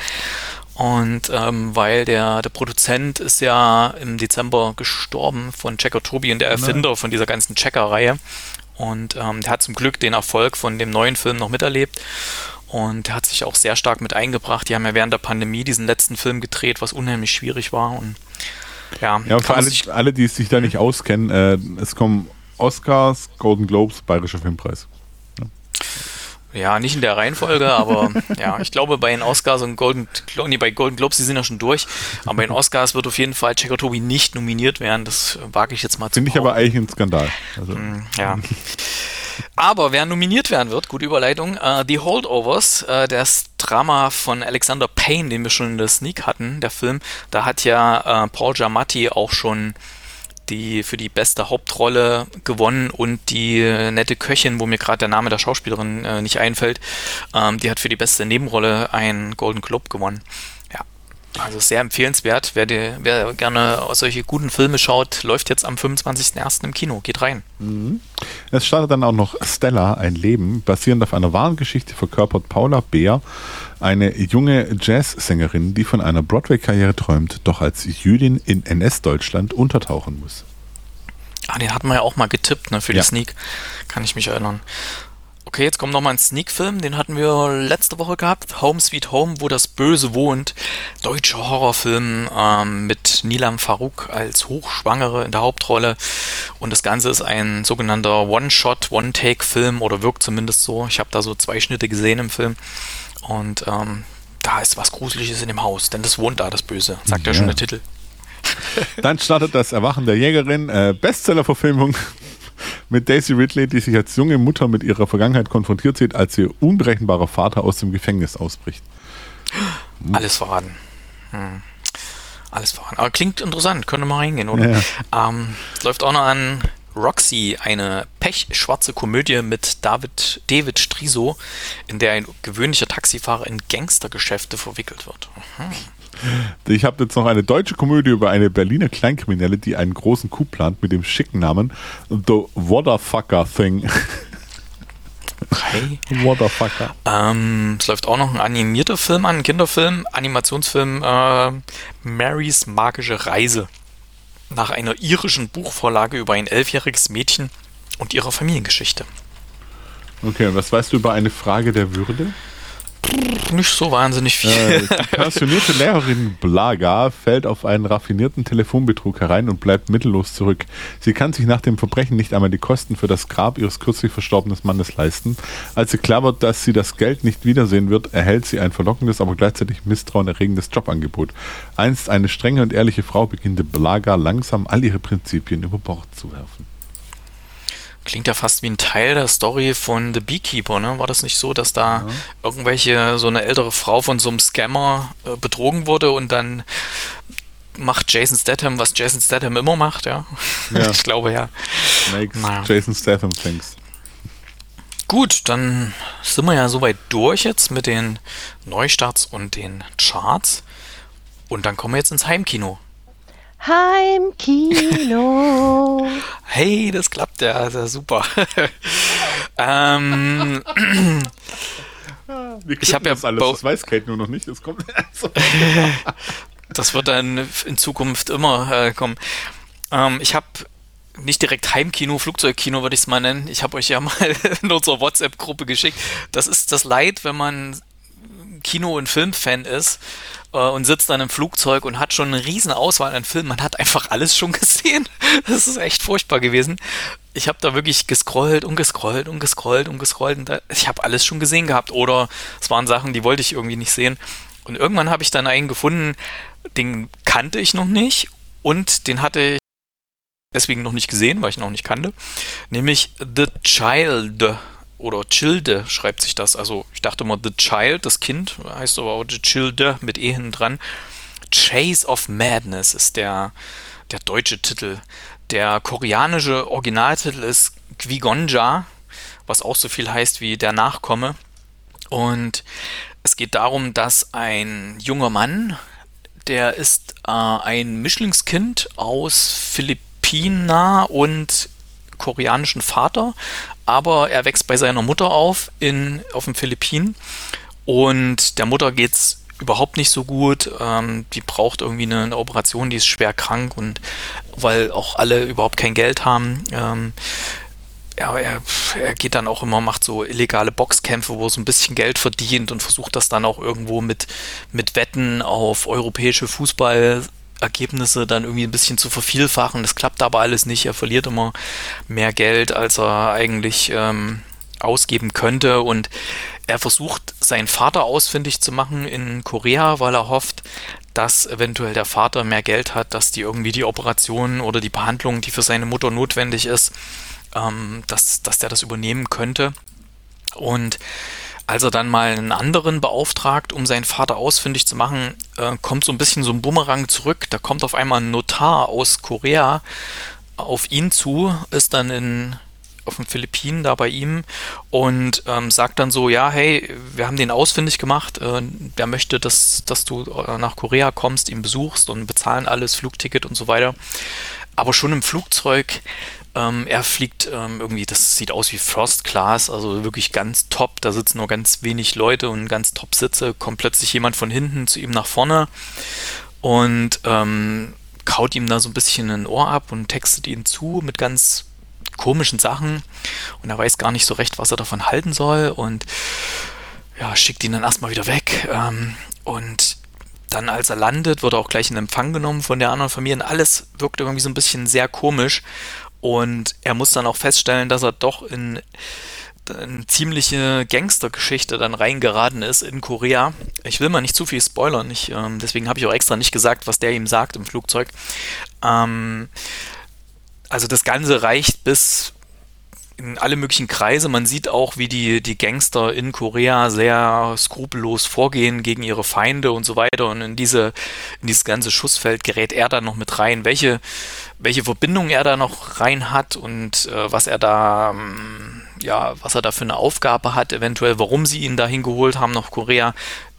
S2: Und ähm, weil der, der Produzent ist ja im Dezember gestorben von Checker Tobi und der Erfinder Nein. von dieser ganzen Checker-Reihe. Und ähm, der hat zum Glück den Erfolg von dem neuen Film noch miterlebt. Und er hat sich auch sehr stark mit eingebracht. Die haben ja während der Pandemie diesen letzten Film gedreht, was unheimlich schwierig war. Und ja,
S4: ja für alle, alle, die sich da nicht auskennen, äh, es kommen Oscars, Golden Globes, Bayerischer Filmpreis.
S2: Ja, nicht in der Reihenfolge, aber ja, ich glaube bei den Oscars und Golden, nee, bei Golden Globes, die sind ja schon durch, aber bei den Oscars wird auf jeden Fall Checker Tobi nicht nominiert werden, das wage ich jetzt mal
S4: zu Finde ich aber eigentlich ein Skandal.
S2: Also. Hm, ja. Aber wer nominiert werden wird, gute Überleitung, äh, The Holdovers, äh, das Drama von Alexander Payne, den wir schon in der Sneak hatten, der Film, da hat ja äh, Paul Giamatti auch schon die für die beste Hauptrolle gewonnen und die äh, nette Köchin, wo mir gerade der Name der Schauspielerin äh, nicht einfällt, ähm, die hat für die beste Nebenrolle einen Golden Globe gewonnen. Also sehr empfehlenswert. Wer, die, wer gerne solche guten Filme schaut, läuft jetzt am 25.01. im Kino. Geht rein.
S4: Mhm. Es startet dann auch noch Stella, ein Leben, basierend auf einer wahren Geschichte verkörpert Paula Beer, eine junge Jazzsängerin, die von einer Broadway-Karriere träumt, doch als Jüdin in NS-Deutschland untertauchen muss.
S2: Ah, den hatten wir ja auch mal getippt, ne, für ja. die Sneak. Kann ich mich erinnern. Okay, jetzt kommt nochmal ein Sneak-Film, den hatten wir letzte Woche gehabt. Home Sweet Home, wo das Böse wohnt. Deutscher Horrorfilm ähm, mit Nilam Farouk als Hochschwangere in der Hauptrolle. Und das Ganze ist ein sogenannter One-Shot, One-Take-Film oder wirkt zumindest so. Ich habe da so zwei Schnitte gesehen im Film. Und ähm, da ist was Gruseliges in dem Haus, denn das wohnt da, das Böse. Sagt ja, ja schon der Titel.
S4: Dann startet das Erwachen der Jägerin, äh, Bestseller-Verfilmung mit Daisy Ridley, die sich als junge Mutter mit ihrer Vergangenheit konfrontiert sieht, als ihr unberechenbarer Vater aus dem Gefängnis ausbricht.
S2: Alles verraten. Hm. Alles verraten. Aber klingt interessant, könnte mal reingehen, oder? Ja. Ähm, läuft auch noch an Roxy, eine pechschwarze Komödie mit David, David Striso, in der ein gewöhnlicher Taxifahrer in Gangstergeschäfte verwickelt wird. Mhm.
S4: Ich habe jetzt noch eine deutsche Komödie über eine Berliner Kleinkriminelle, die einen großen Coup plant mit dem schicken Namen The Waterfucker Thing.
S2: Okay. Waterfucker. Ähm, es läuft auch noch ein animierter Film an, ein Kinderfilm, Animationsfilm äh, Marys magische Reise. Nach einer irischen Buchvorlage über ein elfjähriges Mädchen und ihrer Familiengeschichte.
S4: Okay, was weißt du über eine Frage der Würde?
S2: Nicht so wahnsinnig viel.
S4: Äh, die passionierte Lehrerin Blaga fällt auf einen raffinierten Telefonbetrug herein und bleibt mittellos zurück. Sie kann sich nach dem Verbrechen nicht einmal die Kosten für das Grab ihres kürzlich verstorbenen Mannes leisten. Als sie klar wird, dass sie das Geld nicht wiedersehen wird, erhält sie ein verlockendes, aber gleichzeitig misstrauenerregendes Jobangebot. Einst eine strenge und ehrliche Frau beginnt Blaga langsam all ihre Prinzipien über Bord zu werfen.
S2: Klingt ja fast wie ein Teil der Story von The Beekeeper, ne? War das nicht so, dass da ja. irgendwelche, so eine ältere Frau von so einem Scammer äh, betrogen wurde und dann macht Jason Statham, was Jason Statham immer macht, ja? ja. ich glaube ja.
S4: Makes naja. Jason Statham things.
S2: Gut, dann sind wir ja soweit durch jetzt mit den Neustarts und den Charts. Und dann kommen wir jetzt ins Heimkino.
S3: Heimkino.
S2: hey, das klappt ja, das ist super. ähm,
S4: ich habe ja alles, das weiß Kate nur noch nicht. Das kommt.
S2: das wird dann in Zukunft immer äh, kommen. Ähm, ich habe nicht direkt Heimkino, Flugzeugkino würde ich es mal nennen. Ich habe euch ja mal in unserer WhatsApp-Gruppe geschickt. Das ist das Leid, wenn man Kino- und Filmfan ist äh, und sitzt dann im Flugzeug und hat schon eine riesen Auswahl an Filmen. Man hat einfach alles schon gesehen. Das ist echt furchtbar gewesen. Ich habe da wirklich gescrollt und gescrollt und gescrollt und gescrollt und da, ich habe alles schon gesehen gehabt oder es waren Sachen, die wollte ich irgendwie nicht sehen. Und irgendwann habe ich dann einen gefunden, den kannte ich noch nicht und den hatte ich deswegen noch nicht gesehen, weil ich ihn noch nicht kannte, nämlich The Child oder Childe schreibt sich das. Also ich dachte immer The Child, das Kind, heißt aber auch The Childe mit E hinten dran. Chase of Madness ist der, der deutsche Titel. Der koreanische Originaltitel ist Gwigonja, was auch so viel heißt wie der Nachkomme. Und es geht darum, dass ein junger Mann, der ist äh, ein Mischlingskind aus Philippiner und koreanischen Vater, aber er wächst bei seiner Mutter auf in, auf den Philippinen und der Mutter geht's überhaupt nicht so gut. Ähm, die braucht irgendwie eine, eine, Operation, die ist schwer krank und weil auch alle überhaupt kein Geld haben. Ähm, ja, er, er geht dann auch immer, macht so illegale Boxkämpfe, wo er so ein bisschen Geld verdient und versucht das dann auch irgendwo mit, mit Wetten auf europäische Fußball Ergebnisse dann irgendwie ein bisschen zu vervielfachen. Das klappt aber alles nicht. Er verliert immer mehr Geld, als er eigentlich ähm, ausgeben könnte. Und er versucht, seinen Vater ausfindig zu machen in Korea, weil er hofft, dass eventuell der Vater mehr Geld hat, dass die irgendwie die Operation oder die Behandlung, die für seine Mutter notwendig ist, ähm, dass, dass der das übernehmen könnte. Und als er dann mal einen anderen beauftragt, um seinen Vater ausfindig zu machen, äh, kommt so ein bisschen so ein Bumerang zurück. Da kommt auf einmal ein Notar aus Korea auf ihn zu, ist dann in auf den Philippinen, da bei ihm, und ähm, sagt dann so, ja, hey, wir haben den ausfindig gemacht, äh, der möchte, dass, dass du äh, nach Korea kommst, ihn besuchst und bezahlen alles, Flugticket und so weiter. Aber schon im Flugzeug ähm, er fliegt ähm, irgendwie, das sieht aus wie First Class, also wirklich ganz top. Da sitzen nur ganz wenig Leute und ganz top Sitze. Kommt plötzlich jemand von hinten zu ihm nach vorne und ähm, kaut ihm da so ein bisschen ein Ohr ab und textet ihn zu mit ganz komischen Sachen. Und er weiß gar nicht so recht, was er davon halten soll und ja, schickt ihn dann erstmal wieder weg. Ähm, und dann, als er landet, wird er auch gleich in Empfang genommen von der anderen Familie. Und alles wirkt irgendwie so ein bisschen sehr komisch. Und er muss dann auch feststellen, dass er doch in eine ziemliche Gangstergeschichte dann reingeraten ist in Korea. Ich will mal nicht zu viel spoilern, ich, ähm, deswegen habe ich auch extra nicht gesagt, was der ihm sagt im Flugzeug. Ähm, also das Ganze reicht bis in alle möglichen Kreise. Man sieht auch, wie die, die Gangster in Korea sehr skrupellos vorgehen gegen ihre Feinde und so weiter. Und in diese, in dieses ganze Schussfeld gerät er dann noch mit rein. Welche welche Verbindung er da noch rein hat und äh, was er da, ähm, ja, was er da für eine Aufgabe hat, eventuell, warum sie ihn dahin geholt haben nach Korea,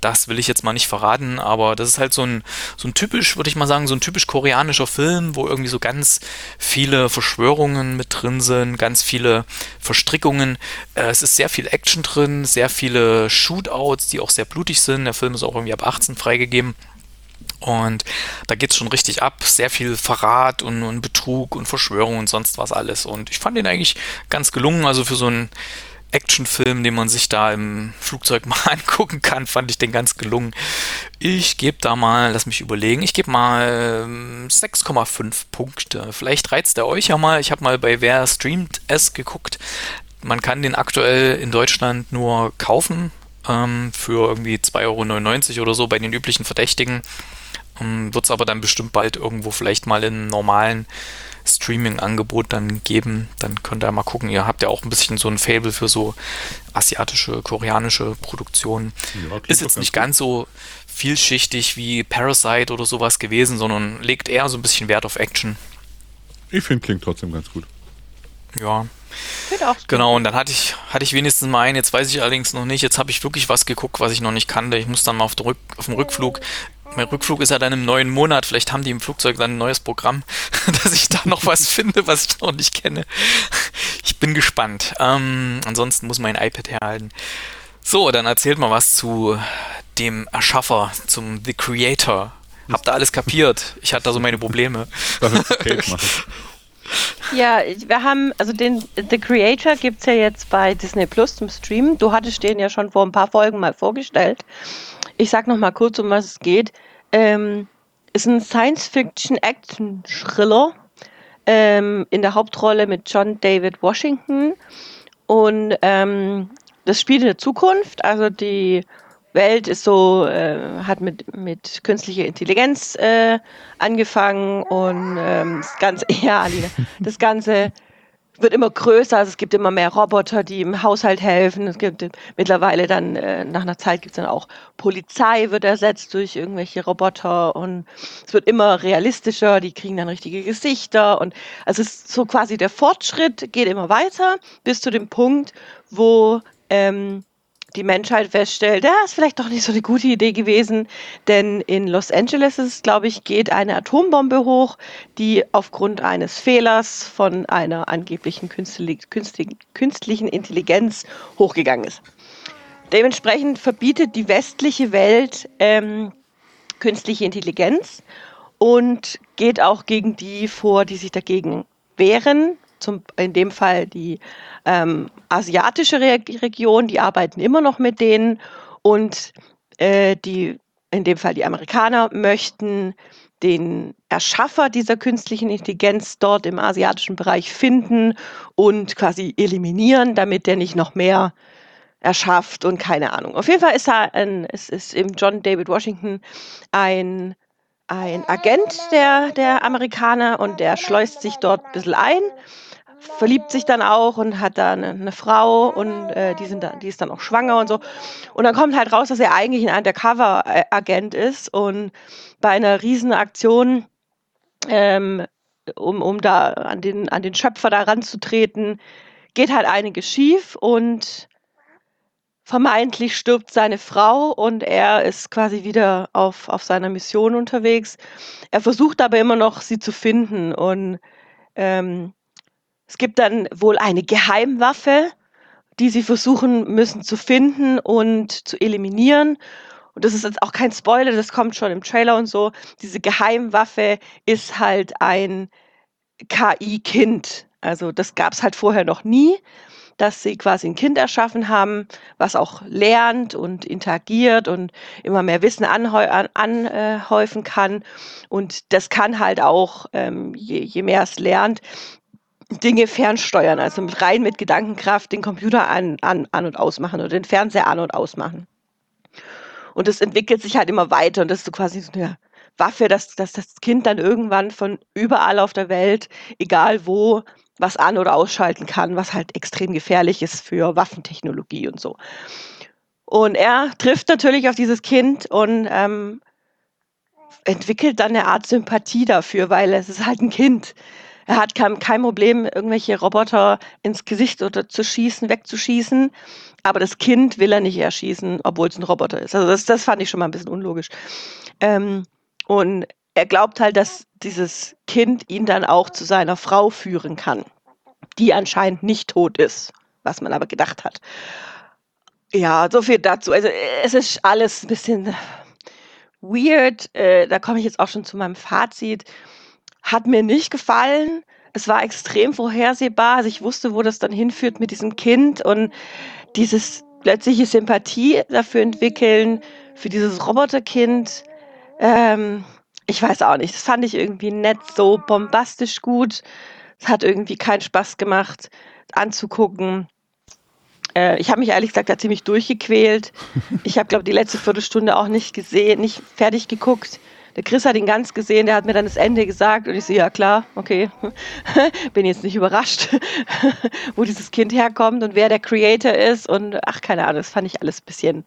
S2: das will ich jetzt mal nicht verraten, aber das ist halt so ein, so ein typisch, würde ich mal sagen, so ein typisch koreanischer Film, wo irgendwie so ganz viele Verschwörungen mit drin sind, ganz viele Verstrickungen. Äh, es ist sehr viel Action drin, sehr viele Shootouts, die auch sehr blutig sind. Der Film ist auch irgendwie ab 18 freigegeben. Und da geht es schon richtig ab. Sehr viel Verrat und, und, Betrug und Verschwörung und sonst was alles. Und ich fand den eigentlich ganz gelungen. Also für so einen Actionfilm, den man sich da im Flugzeug mal angucken kann, fand ich den ganz gelungen. Ich gebe da mal, lass mich überlegen, ich gebe mal 6,5 ähm, Punkte. Vielleicht reizt er euch ja mal. Ich habe mal bei Wer streamt es geguckt. Man kann den aktuell in Deutschland nur kaufen ähm, für irgendwie 2,99 Euro oder so bei den üblichen Verdächtigen. Ähm, Wird es aber dann bestimmt bald irgendwo vielleicht mal in normalen Streaming-Angebot dann geben. Dann könnt ihr mal gucken. Ihr habt ja auch ein bisschen so ein Fable für so asiatische, koreanische Produktionen. Ja, ist jetzt nicht ganz so vielschichtig wie Parasite oder sowas gewesen, sondern legt eher so ein bisschen Wert auf Action.
S4: Ich finde, klingt trotzdem ganz gut.
S2: Ja. Genau, und dann hatte ich, hatte ich wenigstens mal einen, jetzt weiß ich allerdings noch nicht, jetzt habe ich wirklich was geguckt, was ich noch nicht kannte. Ich muss dann mal auf, Rück, auf dem Rückflug mein Rückflug ist ja dann im neuen Monat. Vielleicht haben die im Flugzeug dann ein neues Programm, dass ich da noch was finde, was ich noch nicht kenne. Ich bin gespannt. Ähm, ansonsten muss mein iPad herhalten. So, dann erzählt mal was zu dem Erschaffer, zum The Creator. Habt ihr alles kapiert? Ich hatte da so meine Probleme.
S3: Ja, wir haben, also den The Creator gibt es ja jetzt bei Disney Plus zum Streamen. Du hattest den ja schon vor ein paar Folgen mal vorgestellt. Ich sag noch mal kurz, um was es geht. Ähm, ist ein Science-Fiction-Action-Thriller ähm, in der Hauptrolle mit John David Washington. Und ähm, das spielt in der Zukunft. Also die Welt ist so, äh, hat mit, mit künstlicher Intelligenz äh, angefangen und ähm, das Ganze, ja, Alina, das Ganze wird immer größer, also es gibt immer mehr Roboter, die im Haushalt helfen. Es gibt mittlerweile dann, äh, nach einer Zeit gibt es dann auch Polizei wird ersetzt durch irgendwelche Roboter und es wird immer realistischer, die kriegen dann richtige Gesichter und also es ist so quasi der Fortschritt geht immer weiter bis zu dem Punkt, wo ähm, die Menschheit feststellt, ja, ist vielleicht doch nicht so eine gute Idee gewesen, denn in Los Angeles ist, glaube ich, geht eine Atombombe hoch, die aufgrund eines Fehlers von einer angeblichen künstlich, künstlich, künstlichen Intelligenz hochgegangen ist. Dementsprechend verbietet die westliche Welt ähm, künstliche Intelligenz und geht auch gegen die vor, die sich dagegen wehren, zum, in dem Fall die ähm, asiatische Re Region, die arbeiten immer noch mit denen und äh, die, in dem Fall die Amerikaner, möchten den Erschaffer dieser künstlichen Intelligenz dort im asiatischen Bereich finden und quasi eliminieren, damit der nicht noch mehr erschafft und keine Ahnung. Auf jeden Fall ist er ein, es ist eben John David Washington ein, ein Agent der, der Amerikaner und der schleust sich dort ein bisschen ein verliebt sich dann auch und hat da eine, eine Frau und äh, die, sind da, die ist dann auch schwanger und so. Und dann kommt halt raus, dass er eigentlich ein Undercover-Agent ist und bei einer Riesenaktion, ähm, um, um da an den, an den Schöpfer da ranzutreten, geht halt einiges schief und vermeintlich stirbt seine Frau und er ist quasi wieder auf, auf seiner Mission unterwegs. Er versucht aber immer noch, sie zu finden und ähm, es gibt dann wohl eine Geheimwaffe, die sie versuchen müssen zu finden und zu eliminieren. Und das ist jetzt auch kein Spoiler, das kommt schon im Trailer und so. Diese Geheimwaffe ist halt ein KI-Kind. Also das gab es halt vorher noch nie dass sie quasi ein Kind erschaffen haben, was auch lernt und interagiert und immer mehr Wissen anhäufen an, kann. Und das kann halt auch, ähm, je, je mehr es lernt, Dinge fernsteuern, also rein mit Gedankenkraft den Computer an, an, an und ausmachen oder den Fernseher an und ausmachen. Und das entwickelt sich halt immer weiter und das ist so quasi so eine Waffe, dass, dass das Kind dann irgendwann von überall auf der Welt, egal wo, was an- oder ausschalten kann, was halt extrem gefährlich ist für Waffentechnologie und so. Und er trifft natürlich auf dieses Kind und ähm, entwickelt dann eine Art Sympathie dafür, weil es ist halt ein Kind. Er hat kein, kein Problem, irgendwelche Roboter ins Gesicht oder zu schießen, wegzuschießen. Aber das Kind will er nicht erschießen, obwohl es ein Roboter ist. Also das, das fand ich schon mal ein bisschen unlogisch. Ähm, und er glaubt halt, dass dieses Kind ihn dann auch zu seiner Frau führen kann, die anscheinend nicht tot ist, was man aber gedacht hat. Ja, so viel dazu. Also es ist alles ein bisschen weird. Äh, da komme ich jetzt auch schon zu meinem Fazit. Hat mir nicht gefallen. Es war extrem vorhersehbar. Also ich wusste, wo das dann hinführt mit diesem Kind und dieses plötzliche Sympathie dafür entwickeln, für dieses Roboterkind. Ähm, ich weiß auch nicht, das fand ich irgendwie nett, so bombastisch gut. Es hat irgendwie keinen Spaß gemacht anzugucken. Äh, ich habe mich ehrlich gesagt da ziemlich durchgequält. Ich habe, glaube die letzte Viertelstunde auch nicht gesehen, nicht fertig geguckt. Der Chris hat ihn ganz gesehen, der hat mir dann das Ende gesagt und ich so, ja klar, okay, bin jetzt nicht überrascht, wo dieses Kind herkommt und wer der Creator ist und ach, keine Ahnung, das fand ich alles ein bisschen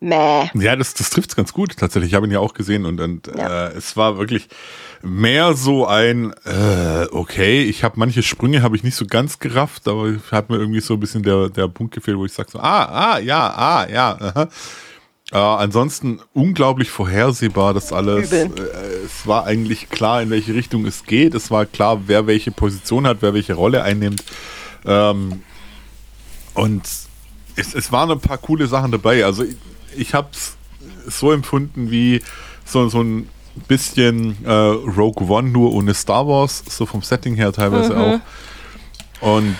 S3: Mäh.
S4: Ja, das, das trifft es ganz gut tatsächlich. Ich habe ihn ja auch gesehen und, und ja. äh, es war wirklich mehr so ein, äh, okay, ich habe manche Sprünge habe ich nicht so ganz gerafft, aber hat mir irgendwie so ein bisschen der, der Punkt gefehlt, wo ich sage so, ah, ah, ja, ah, ja. Äh, ansonsten unglaublich vorhersehbar, das alles. Äh, es war eigentlich klar, in welche Richtung es geht. Es war klar, wer welche Position hat, wer welche Rolle einnimmt. Ähm, und es, es waren ein paar coole Sachen dabei. Also ich habe es so empfunden wie so, so ein bisschen äh, Rogue One nur ohne Star Wars, so vom Setting her teilweise mhm. auch. Und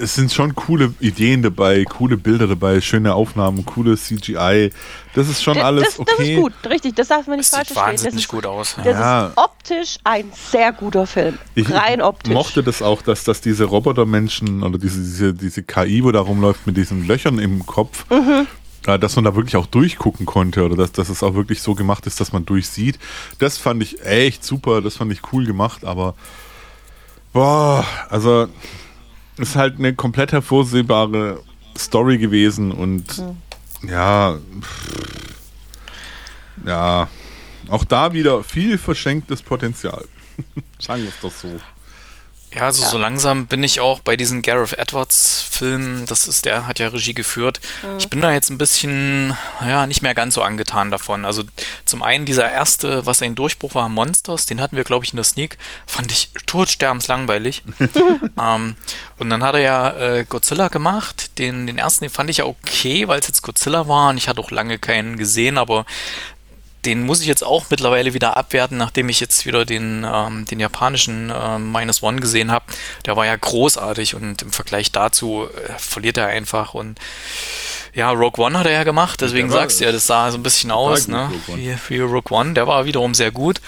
S4: es sind schon coole Ideen dabei, coole Bilder dabei, schöne Aufnahmen, coole CGI. Das ist schon alles das, okay. Das ist gut,
S3: richtig, das darf man nicht falsch verstehen.
S2: Das sieht gut aus.
S3: Das ja. ist optisch ein sehr guter Film. Ich Rein optisch.
S4: mochte das auch, dass, dass diese Robotermenschen oder diese, diese, diese KI, wo da rumläuft mit diesen Löchern im Kopf, mhm dass man da wirklich auch durchgucken konnte oder dass, dass es auch wirklich so gemacht ist, dass man durchsieht. Das fand ich echt super, das fand ich cool gemacht, aber boah, also ist halt eine komplett hervorsehbare Story gewesen und mhm. ja, ja, auch da wieder viel verschenktes Potenzial. Sagen wir es doch so.
S2: Ja, also ja. so langsam bin ich auch bei diesen Gareth Edwards Filmen, das ist, der hat ja Regie geführt. Mhm. Ich bin da jetzt ein bisschen, ja, nicht mehr ganz so angetan davon. Also zum einen dieser erste, was ein Durchbruch war, Monsters, den hatten wir, glaube ich, in der Sneak, fand ich totsterbenslangweilig. ähm, und dann hat er ja äh, Godzilla gemacht. Den, den ersten, den fand ich ja okay, weil es jetzt Godzilla war und ich hatte auch lange keinen gesehen, aber den muss ich jetzt auch mittlerweile wieder abwerten, nachdem ich jetzt wieder den, ähm, den japanischen äh, Minus One gesehen habe. Der war ja großartig und im Vergleich dazu äh, verliert er einfach und ja, Rogue One hat er ja gemacht, deswegen sagst du ja, das sah so ein bisschen aus, ne? Wie, wie Rogue One, der war wiederum sehr gut.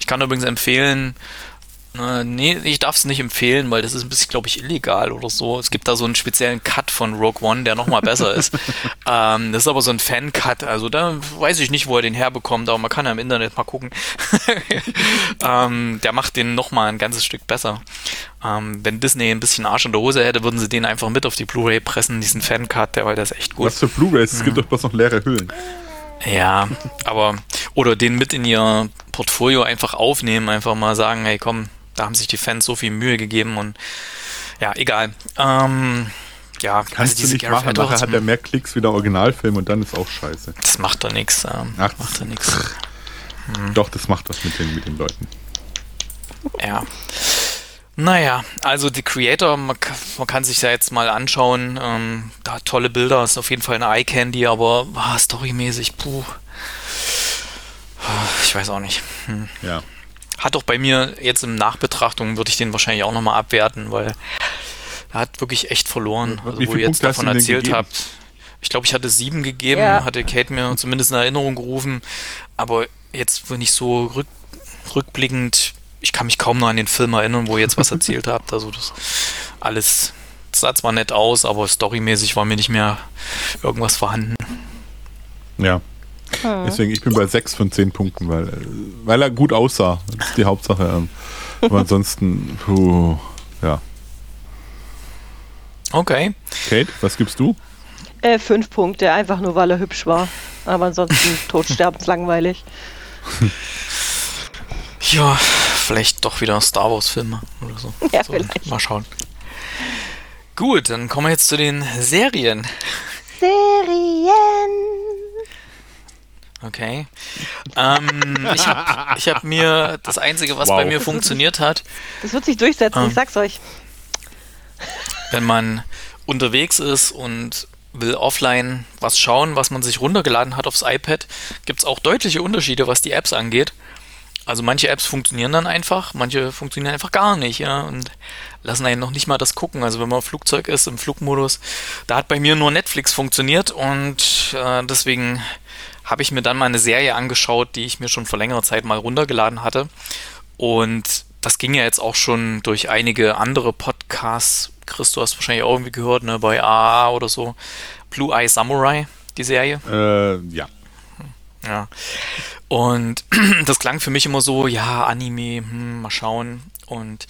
S2: Ich kann übrigens empfehlen, äh, nee, ich darf es nicht empfehlen, weil das ist ein bisschen, glaube ich, illegal oder so. Es gibt da so einen speziellen Cut von Rogue One, der nochmal besser ist. ähm, das ist aber so ein Fan-Cut. Also da weiß ich nicht, wo er den herbekommt, aber man kann ja im Internet mal gucken. ähm, der macht den nochmal ein ganzes Stück besser. Ähm, wenn Disney ein bisschen Arsch in der Hose hätte, würden sie den einfach mit auf die Blu-ray pressen, diesen Fan-Cut, der, weil der ist echt gut.
S4: Was für Blu-rays? Es gibt doch bloß noch leere Hüllen.
S2: Ja, aber oder den mit in ihr Portfolio einfach aufnehmen, einfach mal sagen, hey komm, da haben sich die Fans so viel Mühe gegeben und Ja, egal. Ähm, ja,
S4: Kannst also du nicht machen. Nachher hat er mehr Klicks wie der Originalfilm und dann ist auch scheiße.
S2: Das macht doch nichts. Ähm,
S4: Ach, macht doch nichts. Hm. Doch, das macht was mit den, mit den Leuten.
S2: Ja. Naja, also die Creator, man, man kann sich ja jetzt mal anschauen. Ähm, da tolle Bilder, ist auf jeden Fall eine Eye Candy, aber ah, storymäßig, puh. Ich weiß auch nicht. Hm.
S4: Ja.
S2: Hat doch bei mir jetzt in Nachbetrachtung, würde ich den wahrscheinlich auch nochmal abwerten, weil er hat wirklich echt verloren. Also, wo ihr jetzt davon erzählt habt. Ich glaube, ich hatte sieben gegeben, ja. hatte Kate mir zumindest in Erinnerung gerufen. Aber jetzt, wenn ich so rück, rückblickend, ich kann mich kaum noch an den Film erinnern, wo ihr jetzt was erzählt habt. Also das alles das sah zwar nett aus, aber storymäßig war mir nicht mehr irgendwas vorhanden.
S4: Ja. Hm. Deswegen, ich bin bei sechs von zehn Punkten, weil, weil er gut aussah. Das ist die Hauptsache. Ähm. Aber ansonsten, puh, ja.
S2: Okay.
S4: Kate, was gibst du?
S3: Äh, fünf Punkte, einfach nur weil er hübsch war. Aber ansonsten totsterbenslangweilig.
S2: Ja, vielleicht doch wieder Star Wars-Filme oder so.
S3: Ja,
S2: so,
S3: vielleicht.
S2: Mal schauen. Gut, dann kommen wir jetzt zu den Serien.
S3: Serien.
S2: Okay. Ähm, ich habe hab mir das Einzige, was wow. bei mir funktioniert hat.
S3: Das wird sich durchsetzen, ähm, ich sag's euch.
S2: Wenn man unterwegs ist und will offline was schauen, was man sich runtergeladen hat aufs iPad, gibt es auch deutliche Unterschiede, was die Apps angeht. Also manche Apps funktionieren dann einfach, manche funktionieren einfach gar nicht, ja, und lassen einen noch nicht mal das gucken. Also wenn man im Flugzeug ist, im Flugmodus, da hat bei mir nur Netflix funktioniert und äh, deswegen habe ich mir dann mal eine Serie angeschaut, die ich mir schon vor längerer Zeit mal runtergeladen hatte. Und das ging ja jetzt auch schon durch einige andere Podcasts. Chris, du hast wahrscheinlich auch irgendwie gehört, ne, bei AA oder so. Blue Eye Samurai, die Serie.
S4: Äh, ja.
S2: Ja. Und das klang für mich immer so, ja, Anime, hm, mal schauen. Und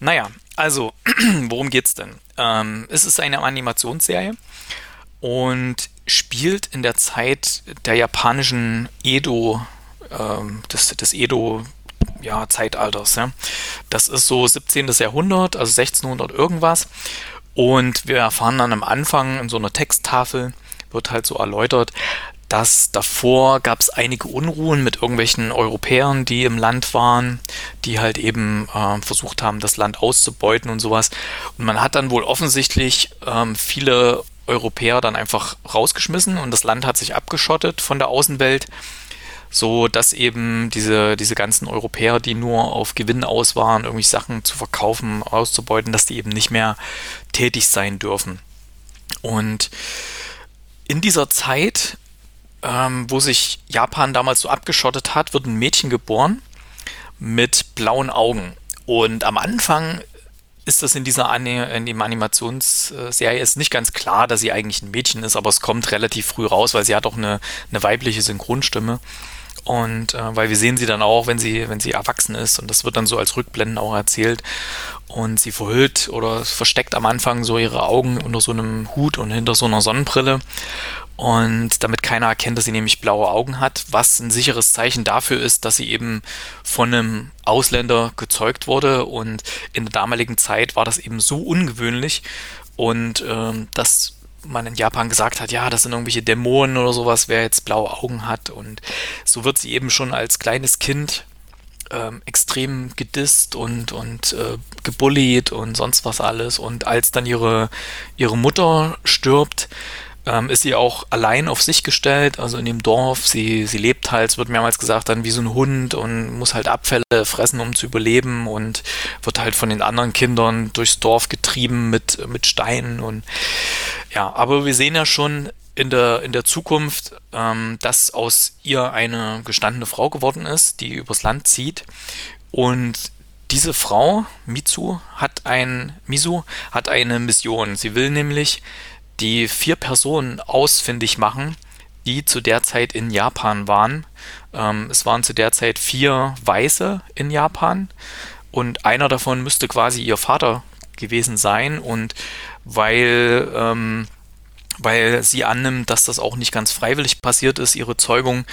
S2: naja, also, worum geht's denn? Ähm, es ist eine Animationsserie und spielt in der Zeit der japanischen Edo, ähm, des, des Edo ja, Zeitalters. Ja. Das ist so 17. Jahrhundert, also 1600 irgendwas. Und wir erfahren dann am Anfang in so einer Texttafel, wird halt so erläutert, dass davor gab es einige Unruhen mit irgendwelchen Europäern, die im Land waren, die halt eben äh, versucht haben, das Land auszubeuten und sowas. Und man hat dann wohl offensichtlich ähm, viele Europäer dann einfach rausgeschmissen und das Land hat sich abgeschottet von der Außenwelt, so dass eben diese, diese ganzen Europäer, die nur auf Gewinn aus waren, irgendwie Sachen zu verkaufen, auszubeuten, dass die eben nicht mehr tätig sein dürfen. Und in dieser Zeit ähm, wo sich Japan damals so abgeschottet hat, wird ein Mädchen geboren mit blauen Augen. Und am Anfang ist das in dieser Ani in dem Animationsserie ist nicht ganz klar, dass sie eigentlich ein Mädchen ist, aber es kommt relativ früh raus, weil sie hat auch eine, eine weibliche Synchronstimme. Und äh, weil wir sehen sie dann auch, wenn sie, wenn sie erwachsen ist, und das wird dann so als Rückblenden auch erzählt. Und sie verhüllt oder versteckt am Anfang so ihre Augen unter so einem Hut und hinter so einer Sonnenbrille. Und damit keiner erkennt, dass sie nämlich blaue Augen hat, was ein sicheres Zeichen dafür ist, dass sie eben von einem Ausländer gezeugt wurde. Und in der damaligen Zeit war das eben so ungewöhnlich. Und ähm, dass man in Japan gesagt hat, ja, das sind irgendwelche Dämonen oder sowas, wer jetzt blaue Augen hat. Und so wird sie eben schon als kleines Kind ähm, extrem gedisst und, und äh, gebullied und sonst was alles. Und als dann ihre, ihre Mutter stirbt, ähm, ist sie auch allein auf sich gestellt, also in dem Dorf. Sie, sie lebt halt, es wird mehrmals gesagt, dann wie so ein Hund und muss halt Abfälle fressen, um zu überleben und wird halt von den anderen Kindern durchs Dorf getrieben mit, mit Steinen und ja, aber wir sehen ja schon in der, in der Zukunft, ähm, dass aus ihr eine gestandene Frau geworden ist, die übers Land zieht und diese Frau, Mitsu, hat ein, Misu, hat eine Mission. Sie will nämlich die vier Personen ausfindig machen, die zu der Zeit in Japan waren. Ähm, es waren zu der Zeit vier Weiße in Japan und einer davon müsste quasi ihr Vater gewesen sein und weil ähm, weil sie annimmt, dass das auch nicht ganz freiwillig passiert ist, ihre Zeugung,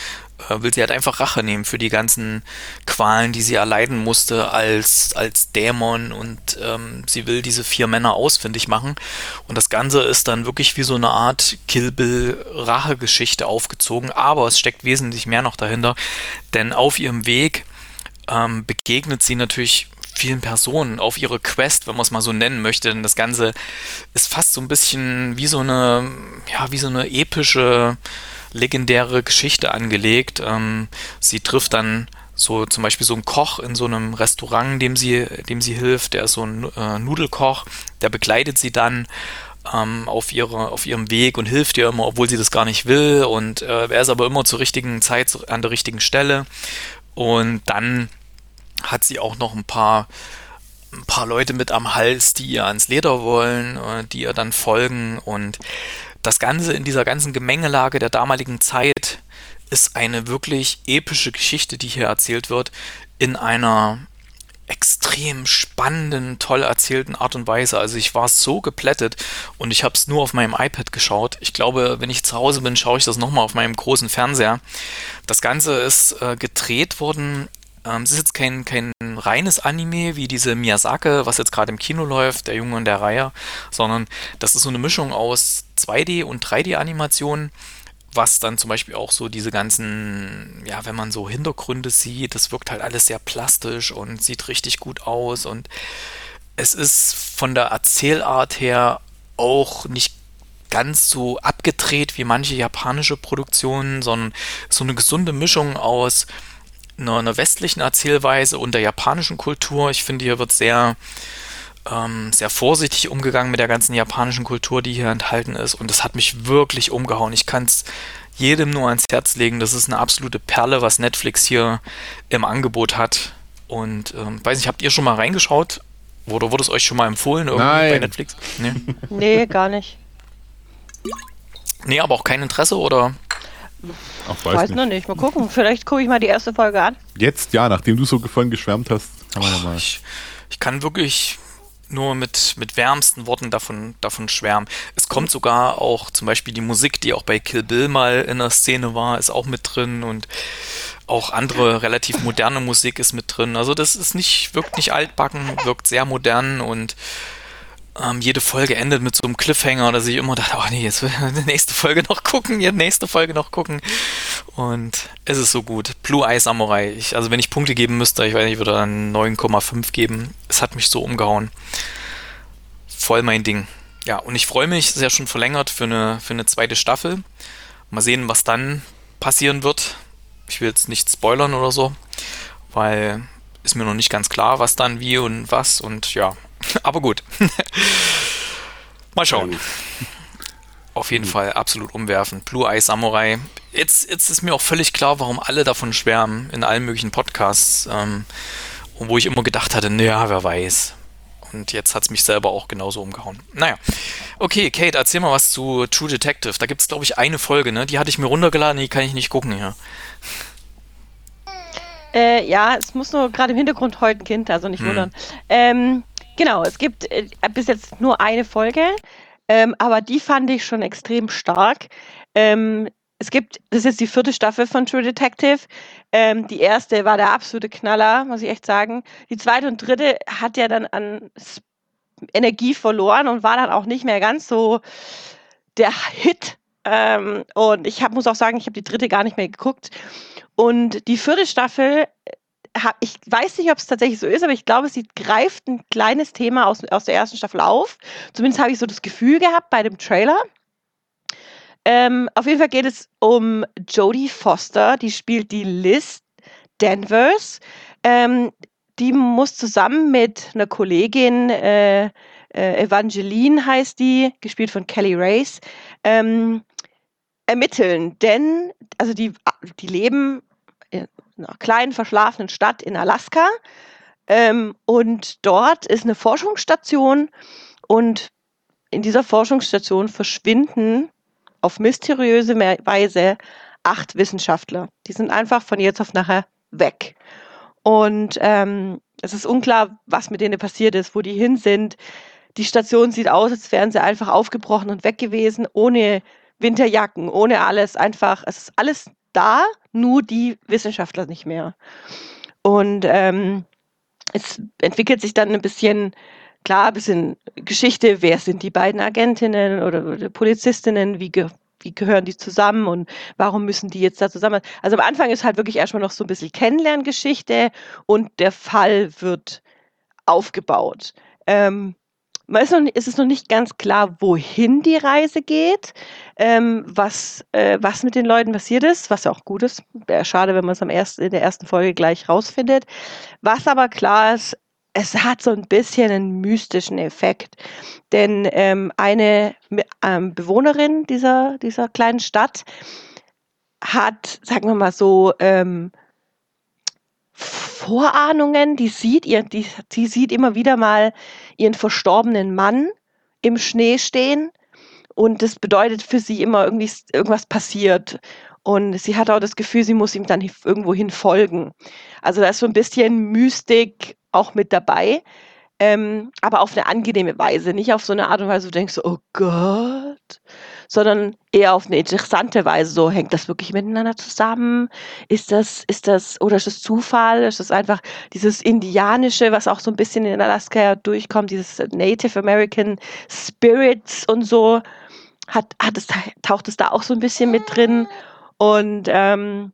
S2: will sie halt einfach Rache nehmen für die ganzen Qualen, die sie erleiden musste als, als Dämon und ähm, sie will diese vier Männer ausfindig machen und das Ganze ist dann wirklich wie so eine Art Kill Bill Rache-Geschichte aufgezogen, aber es steckt wesentlich mehr noch dahinter, denn auf ihrem Weg ähm, begegnet sie natürlich vielen Personen auf ihre Quest, wenn man es mal so nennen möchte. Denn das Ganze ist fast so ein bisschen wie so eine, ja, wie so eine epische, legendäre Geschichte angelegt. Ähm, sie trifft dann so zum Beispiel so einen Koch in so einem Restaurant, dem sie, dem sie hilft, der ist so ein äh, Nudelkoch, der begleitet sie dann ähm, auf, ihre, auf ihrem Weg und hilft ihr immer, obwohl sie das gar nicht will. Und äh, er ist aber immer zur richtigen Zeit an der richtigen Stelle. Und dann hat sie auch noch ein paar ein paar Leute mit am Hals, die ihr ans Leder wollen, äh, die ihr dann folgen und das Ganze in dieser ganzen Gemengelage der damaligen Zeit ist eine wirklich epische Geschichte, die hier erzählt wird, in einer extrem spannenden, toll erzählten Art und Weise. Also ich war so geplättet und ich habe es nur auf meinem iPad geschaut. Ich glaube, wenn ich zu Hause bin, schaue ich das nochmal auf meinem großen Fernseher. Das Ganze ist äh, gedreht worden ähm, es ist jetzt kein, kein reines Anime wie diese Miyazaki, was jetzt gerade im Kino läuft, der Junge und der Reihe, sondern das ist so eine Mischung aus 2D und 3D-Animationen was dann zum Beispiel auch so diese ganzen, ja, wenn man so Hintergründe sieht, das wirkt halt alles sehr plastisch und sieht richtig gut aus und es ist von der Erzählart her auch nicht ganz so abgedreht wie manche japanische Produktionen, sondern so eine gesunde Mischung aus einer, einer westlichen Erzählweise und der japanischen Kultur. Ich finde, hier wird sehr, ähm, sehr vorsichtig umgegangen mit der ganzen japanischen Kultur, die hier enthalten ist. Und das hat mich wirklich umgehauen. Ich kann es jedem nur ans Herz legen. Das ist eine absolute Perle, was Netflix hier im Angebot hat. Und ähm, weiß nicht, habt ihr schon mal reingeschaut? Oder wurde es euch schon mal empfohlen
S4: irgendwie Nein. bei
S3: Netflix? Nee. nee, gar nicht.
S2: Nee, aber auch kein Interesse oder?
S3: Ach, weiß, weiß nicht. noch nicht. Mal gucken. Vielleicht gucke ich mal die erste Folge an.
S4: Jetzt, ja, nachdem du so vorhin geschwärmt hast,
S2: kann man oh, mal. Ich, ich kann wirklich nur mit, mit wärmsten Worten davon, davon schwärmen. Es kommt sogar auch zum Beispiel die Musik, die auch bei Kill Bill mal in der Szene war, ist auch mit drin und auch andere relativ moderne Musik ist mit drin. Also das ist nicht, wirkt nicht altbacken, wirkt sehr modern und ähm, jede Folge endet mit so einem Cliffhanger, dass ich immer dachte, oh nee, jetzt will ich die nächste Folge noch gucken, die nächste Folge noch gucken. Und es ist so gut. Blue Eye Samurai. Ich, also wenn ich Punkte geben müsste, ich weiß nicht, ich würde dann 9,5 geben. Es hat mich so umgehauen. Voll mein Ding. Ja, und ich freue mich, ist ja schon verlängert für eine, für eine zweite Staffel. Mal sehen, was dann passieren wird. Ich will jetzt nicht spoilern oder so, weil ist mir noch nicht ganz klar, was dann wie und was und ja, aber gut. Mal schauen. Auf jeden Fall absolut umwerfend. Blue Eye Samurai. Jetzt, jetzt ist mir auch völlig klar, warum alle davon schwärmen in allen möglichen Podcasts. Ähm, wo ich immer gedacht hatte, naja, wer weiß. Und jetzt hat es mich selber auch genauso umgehauen. Naja. Okay, Kate, erzähl mal was zu True Detective. Da gibt es, glaube ich, eine Folge, ne? Die hatte ich mir runtergeladen, die kann ich nicht gucken hier.
S3: Äh, ja, es muss nur gerade im Hintergrund heute ein Kind, also nicht hm. wundern. Ähm, Genau, es gibt äh, bis jetzt nur eine Folge, ähm, aber die fand ich schon extrem stark. Ähm, es gibt, das ist jetzt die vierte Staffel von True Detective. Ähm, die erste war der absolute Knaller, muss ich echt sagen. Die zweite und dritte hat ja dann an Energie verloren und war dann auch nicht mehr ganz so der Hit. Ähm, und ich hab, muss auch sagen, ich habe die dritte gar nicht mehr geguckt. Und die vierte Staffel ich weiß nicht, ob es tatsächlich so ist, aber ich glaube, sie greift ein kleines Thema aus, aus der ersten Staffel auf. Zumindest habe ich so das Gefühl gehabt bei dem Trailer. Ähm, auf jeden Fall geht es um Jodie Foster, die spielt die Liz Danvers. Ähm, die muss zusammen mit einer Kollegin, äh, äh, Evangeline heißt die, gespielt von Kelly Race, ähm, ermitteln. Denn, also die, die leben einer kleinen verschlafenen Stadt in Alaska. Ähm, und dort ist eine Forschungsstation und in dieser Forschungsstation verschwinden auf mysteriöse Weise acht Wissenschaftler. Die sind einfach von jetzt auf nachher weg. Und ähm, es ist unklar, was mit denen passiert ist, wo die hin sind. die Station sieht aus, als wären sie einfach aufgebrochen und weg gewesen, ohne Winterjacken, ohne alles. Einfach, es ist alles da, nur die Wissenschaftler nicht mehr. Und ähm, es entwickelt sich dann ein bisschen, klar, ein bisschen Geschichte, wer sind die beiden Agentinnen oder, Polizistinnen, wie, ge wie gehören die zusammen und warum müssen die jetzt da zusammen? Also am Anfang ist halt wirklich erstmal noch so ein bisschen Kennenlerngeschichte und der Fall wird aufgebaut. Ähm, man ist, noch, ist es noch nicht ganz klar, wohin die Reise geht, ähm, was, äh, was mit den Leuten passiert ist, was ja auch gut ist. Wäre schade, wenn man es am ersten, in der ersten Folge gleich rausfindet. Was aber klar ist, es hat so ein bisschen einen mystischen Effekt. Denn ähm, eine ähm, Bewohnerin dieser, dieser kleinen Stadt hat, sagen wir mal so, ähm, Vorahnungen, die sieht ihr, die, die sieht immer wieder mal ihren verstorbenen Mann im Schnee stehen. Und das bedeutet für sie immer irgendwie irgendwas passiert. Und sie hat auch das Gefühl, sie muss ihm dann irgendwohin folgen. Also da ist so ein bisschen Mystik auch mit dabei, ähm, aber auf eine angenehme Weise, nicht auf so eine Art und Weise, wo du denkst, oh Gott, sondern eher auf eine interessante Weise. So hängt das wirklich miteinander zusammen? Ist das, ist das, oder ist das Zufall? Ist das einfach dieses Indianische, was auch so ein bisschen in Alaska ja durchkommt, dieses Native American Spirits und so? Hat, hat es, taucht es da auch so ein bisschen mit drin? Und ähm,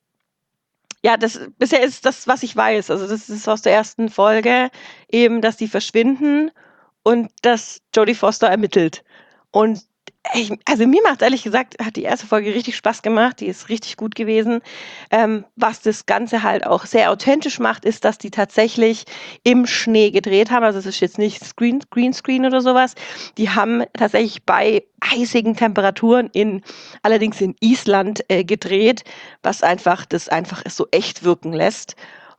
S3: ja, das bisher ist das, was ich weiß. Also das ist aus der ersten Folge eben, dass die verschwinden und dass Jodie Foster ermittelt. Und ich, also mir macht ehrlich gesagt, hat die erste Folge richtig Spaß gemacht, die ist richtig gut gewesen. Ähm, was das Ganze halt auch sehr authentisch macht, ist, dass die tatsächlich im Schnee gedreht haben. Also es ist jetzt nicht Screen, Greenscreen oder sowas. Die haben tatsächlich bei eisigen Temperaturen in, allerdings in Island äh, gedreht, was einfach das einfach so echt wirken lässt.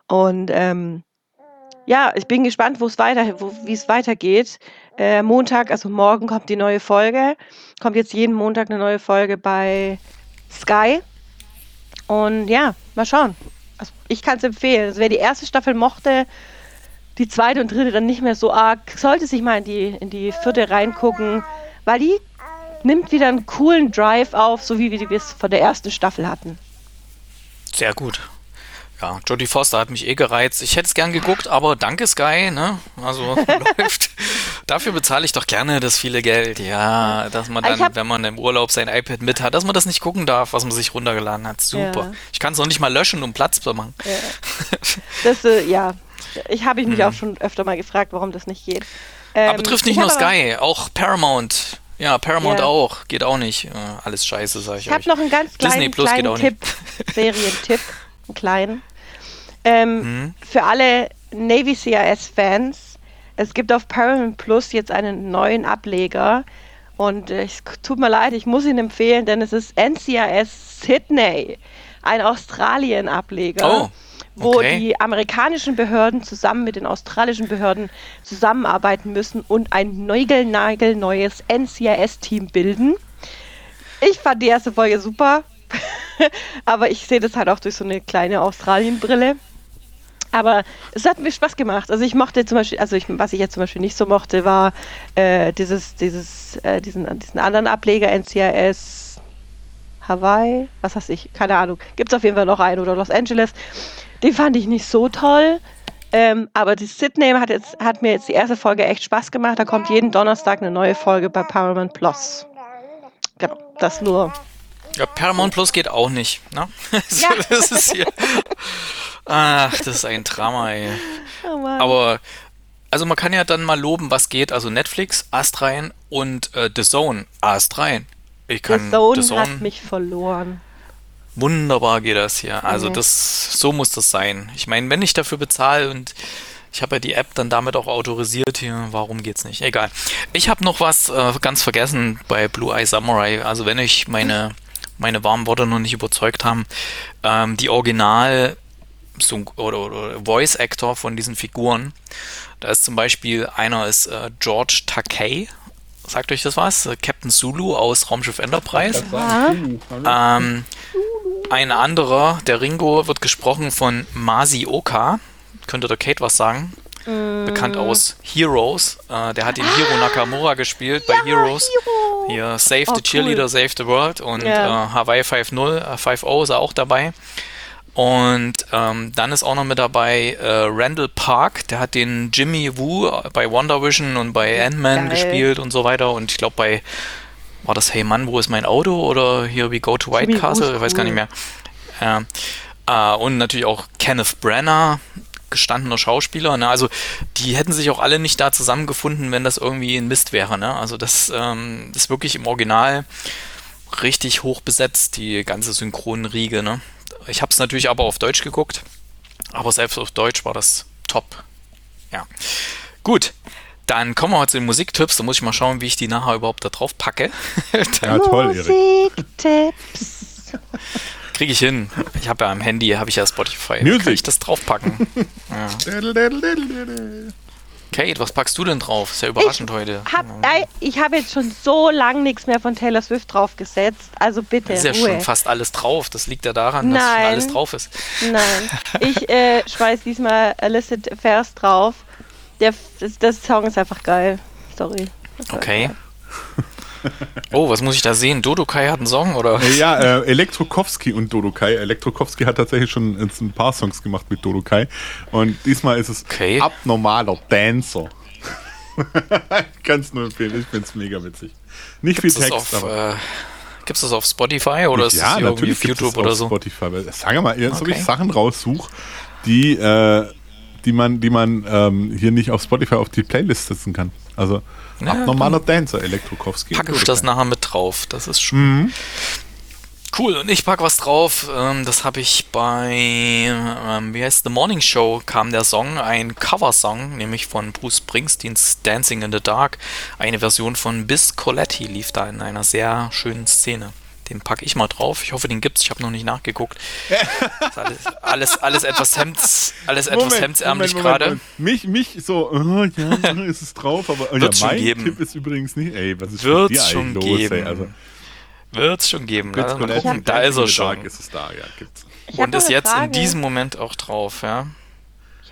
S3: Und ähm, ja, ich bin gespannt, wo es weiter, wie es weitergeht. Äh, Montag, also morgen kommt die neue Folge. Kommt jetzt jeden Montag eine neue Folge bei Sky. Und ja, mal schauen. Also ich kann es empfehlen. Also wer die erste Staffel mochte, die zweite und dritte dann nicht mehr so arg, sollte sich mal in die, in die vierte reingucken, weil die nimmt wieder einen coolen Drive auf, so wie wir es von der ersten Staffel hatten.
S2: Sehr gut. Ja, Jodie Foster hat mich eh gereizt. Ich hätte es gern geguckt, aber danke Sky, ne? Also läuft. Dafür bezahle ich doch gerne das viele Geld. Ja, dass man dann, hab, wenn man im Urlaub sein iPad mit hat, dass man das nicht gucken darf, was man sich runtergeladen hat. Super. Ja. Ich kann es noch nicht mal löschen, um Platz zu machen.
S3: Ja. Das, äh, ja. Ich habe mich hm. auch schon öfter mal gefragt, warum das nicht geht.
S2: Ähm, aber betrifft nicht nur Sky, auch Paramount. Ja, Paramount ja. auch. Geht auch nicht. alles scheiße, sag ich,
S3: ich habe noch einen ganz kleinen, Disney Plus kleinen Tipp, Serientipp, einen kleinen. Ähm, mhm. Für alle Navy CIS-Fans, es gibt auf Paramount Plus jetzt einen neuen Ableger. Und äh, es tut mir leid, ich muss ihn empfehlen, denn es ist NCIS Sydney, ein Australien-Ableger. Oh. Okay. wo die amerikanischen Behörden zusammen mit den australischen Behörden zusammenarbeiten müssen und ein neugelnagelneues NCIS-Team bilden. Ich fand die erste Folge super, aber ich sehe das halt auch durch so eine kleine Australien-Brille. Aber es hat mir Spaß gemacht. Also ich mochte zum Beispiel, also ich, was ich jetzt zum Beispiel nicht so mochte, war äh, dieses, dieses, äh, diesen, diesen anderen Ableger NCIS Hawaii, was weiß ich, keine Ahnung. Gibt es auf jeden Fall noch einen oder Los Angeles. Den fand ich nicht so toll. Ähm, aber die Sydney hat, jetzt, hat mir jetzt die erste Folge echt Spaß gemacht. Da kommt jeden Donnerstag eine neue Folge bei Paramount Plus. Genau, das nur.
S2: Ja, Paramount Plus geht auch nicht. Ne? Ja. das ist hier. Ach, das ist ein Drama, ey. Oh Aber, also man kann ja dann mal loben, was geht. Also Netflix, Astrein und äh, The Zone, Astrein.
S3: Ich kann, The Zone, The Zone hat mich verloren.
S2: Wunderbar geht das hier. Also das, so muss das sein. Ich meine, wenn ich dafür bezahle und ich habe ja die App dann damit auch autorisiert hier. Warum geht's nicht? Egal. Ich habe noch was äh, ganz vergessen bei Blue Eye Samurai. Also wenn ich meine meine warmen Worte noch nicht überzeugt haben, ähm, die Original oder, oder Voice Actor von diesen Figuren. Da ist zum Beispiel einer ist äh, George Takei. Sagt euch das was? Äh, Captain Zulu aus Raumschiff Enterprise. Ähm, ein anderer, der Ringo, wird gesprochen von Masi Oka. Könnte der Kate was sagen?
S3: Mm,
S2: bekannt aus Heroes. Äh, der hat den Hiro Nakamura gespielt bei
S3: Ja,
S2: Heroes.
S3: Hiro.
S2: Hier Save
S3: Oh,
S2: the Cheerleader,
S3: cool.
S2: Save the World und
S3: Ja.
S2: äh, Hawaii 5.0, äh, 5.0 ist er auch dabei. Und ähm, dann ist auch noch mit dabei äh, Randall Park, der hat den Jimmy Woo bei Wonder Vision und bei Ant-Man
S3: Geil.
S2: gespielt und so weiter. Und ich glaube bei, war das Hey Mann, wo ist mein Auto? Oder hier We Go to White
S3: Jimmy
S2: Castle? Ich weiß gar nicht mehr. Ja. Äh, und natürlich auch Kenneth Branagh, gestandener Schauspieler. Ne? Also die hätten sich auch alle nicht da zusammengefunden, wenn das irgendwie ein Mist wäre. Ne? Also das ähm, ist wirklich im Original richtig hoch besetzt, die ganze Synchronriege. Ne? Ich habe es natürlich aber auf Deutsch geguckt, aber selbst auf Deutsch war das top. Ja, gut. Dann kommen wir zu den Musiktipps. Da muss ich mal schauen, wie ich die nachher überhaupt da drauf packe.
S4: Ja, toll, Erik.
S3: Musiktipps.
S2: Kriege ich hin. Ich habe ja am Handy, habe ich ja Spotify.
S4: Music.
S2: Kann ich das draufpacken. ja. Kate, was packst du denn drauf? Ist ja überraschend heute.
S3: Hab, ich habe jetzt schon so lang nichts mehr von Taylor Swift draufgesetzt. Also bitte,
S2: ist ja
S3: Ruhe.
S2: schon fast alles drauf. Das liegt ja daran, dass schon
S3: Nein.
S2: alles drauf ist.
S3: Nein, ich äh, schmeiß diesmal Illicit Affairs drauf. Der, das, das Song ist einfach geil. Sorry. Das
S2: Okay.
S3: geil.
S2: Oh, was muss ich da sehen? Dodokai hat einen Song oder?
S4: Ja, äh, Elektrokowski und Dodokai. Elektrokowski hat tatsächlich schon ein paar Songs gemacht mit Dodokai. Und diesmal ist es
S2: Okay.
S4: abnormaler Dancer. ich kann es nur empfehlen, ich finde es mega witzig. Nicht
S2: Gibt's
S4: viel
S2: das
S4: Text,
S2: auf,
S4: aber.
S2: äh, gibt's das auf Spotify oder ist das hier irgendwie auf YouTube
S4: es
S2: oder so?
S4: Spotify. Sag mal, jetzt ob
S2: Okay.
S4: ich Sachen raussuche, die, äh, die man, die man ähm, hier nicht auf Spotify auf die Playlist setzen kann. Also
S2: Ja,
S4: abnormaler Dancer, Elektrokowski.
S2: Packe ich das nachher mit drauf. Das ist schon cool. Und ich pack was drauf. Ähm, das habe ich bei, ähm, wie heißt The Morning Show, kam der Song, ein Coversong, nämlich von Bruce Springsteens Dancing in the Dark. Eine Version von Bis Coletti lief da in einer sehr schönen Szene. Den packe ich mal drauf. Ich hoffe, den gibt's. Ich habe noch nicht nachgeguckt. Ist alles, alles, alles etwas Hemds, alles etwas hemdsärmlich gerade.
S4: Mich, mich so, oh, ja, ist es drauf, aber oh, ja, mein
S2: geben.
S4: Tipp ist übrigens nicht, ey, was ist
S2: Wird's
S4: mit dir
S2: schon
S4: los,
S2: geben.
S4: ey? Also,
S2: Wird's schon geben. Lass mal gucken. Da ist er schon.
S4: Ist es da, ja, gibt's.
S2: Und ist jetzt
S3: Frage.
S2: in diesem Moment auch drauf, ja.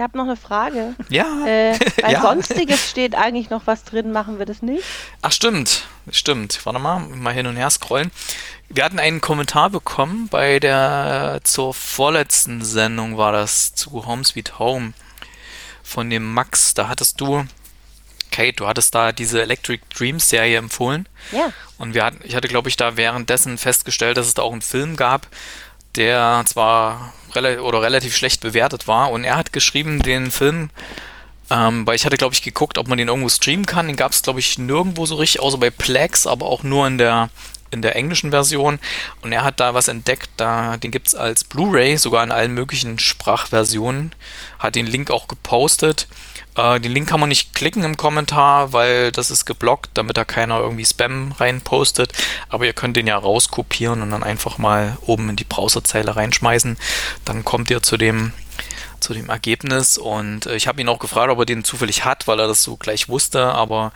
S3: Ich habe noch eine Frage.
S2: Ja.
S3: Äh, bei
S2: Ja.
S3: Sonstiges steht eigentlich noch was drin, machen wir das nicht?
S2: Ach, stimmt. Stimmt. Warte mal, mal hin und her scrollen. Wir hatten einen Kommentar bekommen bei der zur vorletzten Sendung war das zu Home Sweet Home von dem Max. Da hattest du, Kate, du hattest da diese Electric Dreams Serie empfohlen.
S3: Ja.
S2: Und wir hatten, ich hatte, glaube ich, da währenddessen festgestellt, dass es da auch einen Film gab, der zwar rela oder relativ schlecht bewertet war. Und er hat geschrieben, den Film, ähm, weil ich hatte, glaube ich, geguckt, ob man den irgendwo streamen kann. Den gab es, glaube ich, nirgendwo so richtig, außer bei Plex, aber auch nur in der in der englischen Version und er hat da was entdeckt, da den gibt's als Blu-ray, sogar in allen möglichen Sprachversionen, hat den Link auch gepostet. Äh, den Link kann man nicht klicken im Kommentar, weil das ist geblockt, damit da keiner irgendwie Spam reinpostet. Aber ihr könnt den ja rauskopieren und dann einfach mal oben in die Browserzeile reinschmeißen. Dann kommt ihr zu dem zu dem Ergebnis und äh, ich habe ihn auch gefragt, ob er den zufällig hat, weil er das so gleich wusste, aber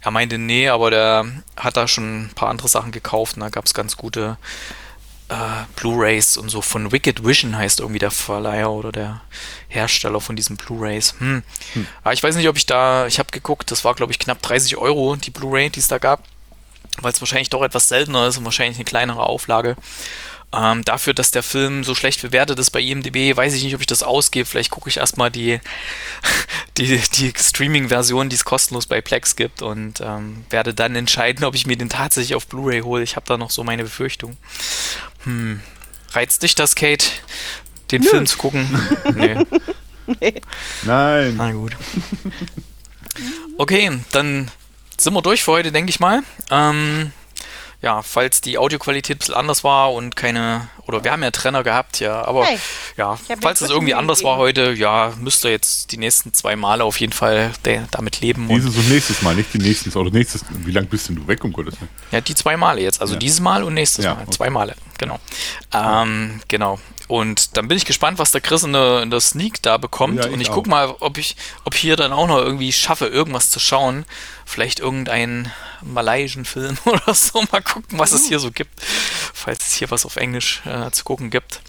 S2: er meinte, nee, aber der hat da schon ein paar andere Sachen gekauft und da gab es ganz gute äh, Blu-Rays und so von Wicked Vision heißt irgendwie der Verleiher oder der Hersteller von diesen Blu-Rays. Hm. Aber ich weiß nicht, ob ich da, ich habe geguckt, das war glaube ich knapp 30 Euro, die Blu-Ray, die es da gab, weil es wahrscheinlich doch etwas seltener ist und wahrscheinlich eine kleinere Auflage. Ähm, dafür, dass der Film so schlecht bewertet ist bei IMDb, weiß ich nicht, ob ich das ausgebe. Vielleicht gucke ich erstmal die, die, die Streaming-Version, die es kostenlos bei Plex gibt und ähm, werde dann entscheiden, ob ich mir den tatsächlich auf Blu-ray hole. Ich habe da noch so meine Befürchtung. Hm. Reizt dich das, Kate, den Film zu gucken? nee.
S4: Nein.
S2: Na gut. Okay, dann sind wir durch für heute, denke ich mal. Ähm, ja, falls die Audioqualität ein bisschen anders war und keine, oder wir haben ja Trenner gehabt, ja, aber
S3: Hey,
S2: ja, falls es irgendwie anders war
S3: gegeben.
S2: heute, ja, müsst ihr jetzt die nächsten zwei Male auf jeden Fall de- damit leben. Und,
S4: Dieses und nächstes Mal, nicht die nächsten. Oder nächstes, wie lange bist denn du weg, um Gottes Willen?
S2: ja, die zwei Male jetzt, also
S4: Ja.
S2: dieses Mal und nächstes
S4: Ja,
S2: Mal,
S4: okay.
S2: zwei Male, genau. Ähm, genau. Und dann bin ich gespannt, was der Chris in der, in der Sneak da bekommt.
S4: Ja, ich
S2: und ich
S4: auch.
S2: guck mal, ob ich, ob hier dann auch noch irgendwie schaffe, irgendwas zu schauen. Vielleicht irgendeinen malaiischen Film oder so. Mal gucken, was es hier so gibt. Falls es hier was auf Englisch äh, zu gucken gibt.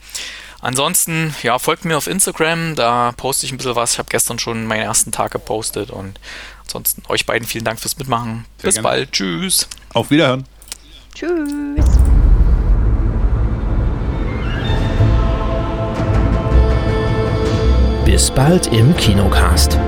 S2: Ansonsten, ja, folgt mir auf Instagram, da poste ich ein bisschen was. Ich habe gestern schon meinen ersten Tag gepostet und ansonsten euch beiden vielen Dank fürs Mitmachen. Sehr Bis gerne. bald. Tschüss.
S4: Auf Wiederhören.
S3: Tschüss.
S1: Bis bald im Kinocast.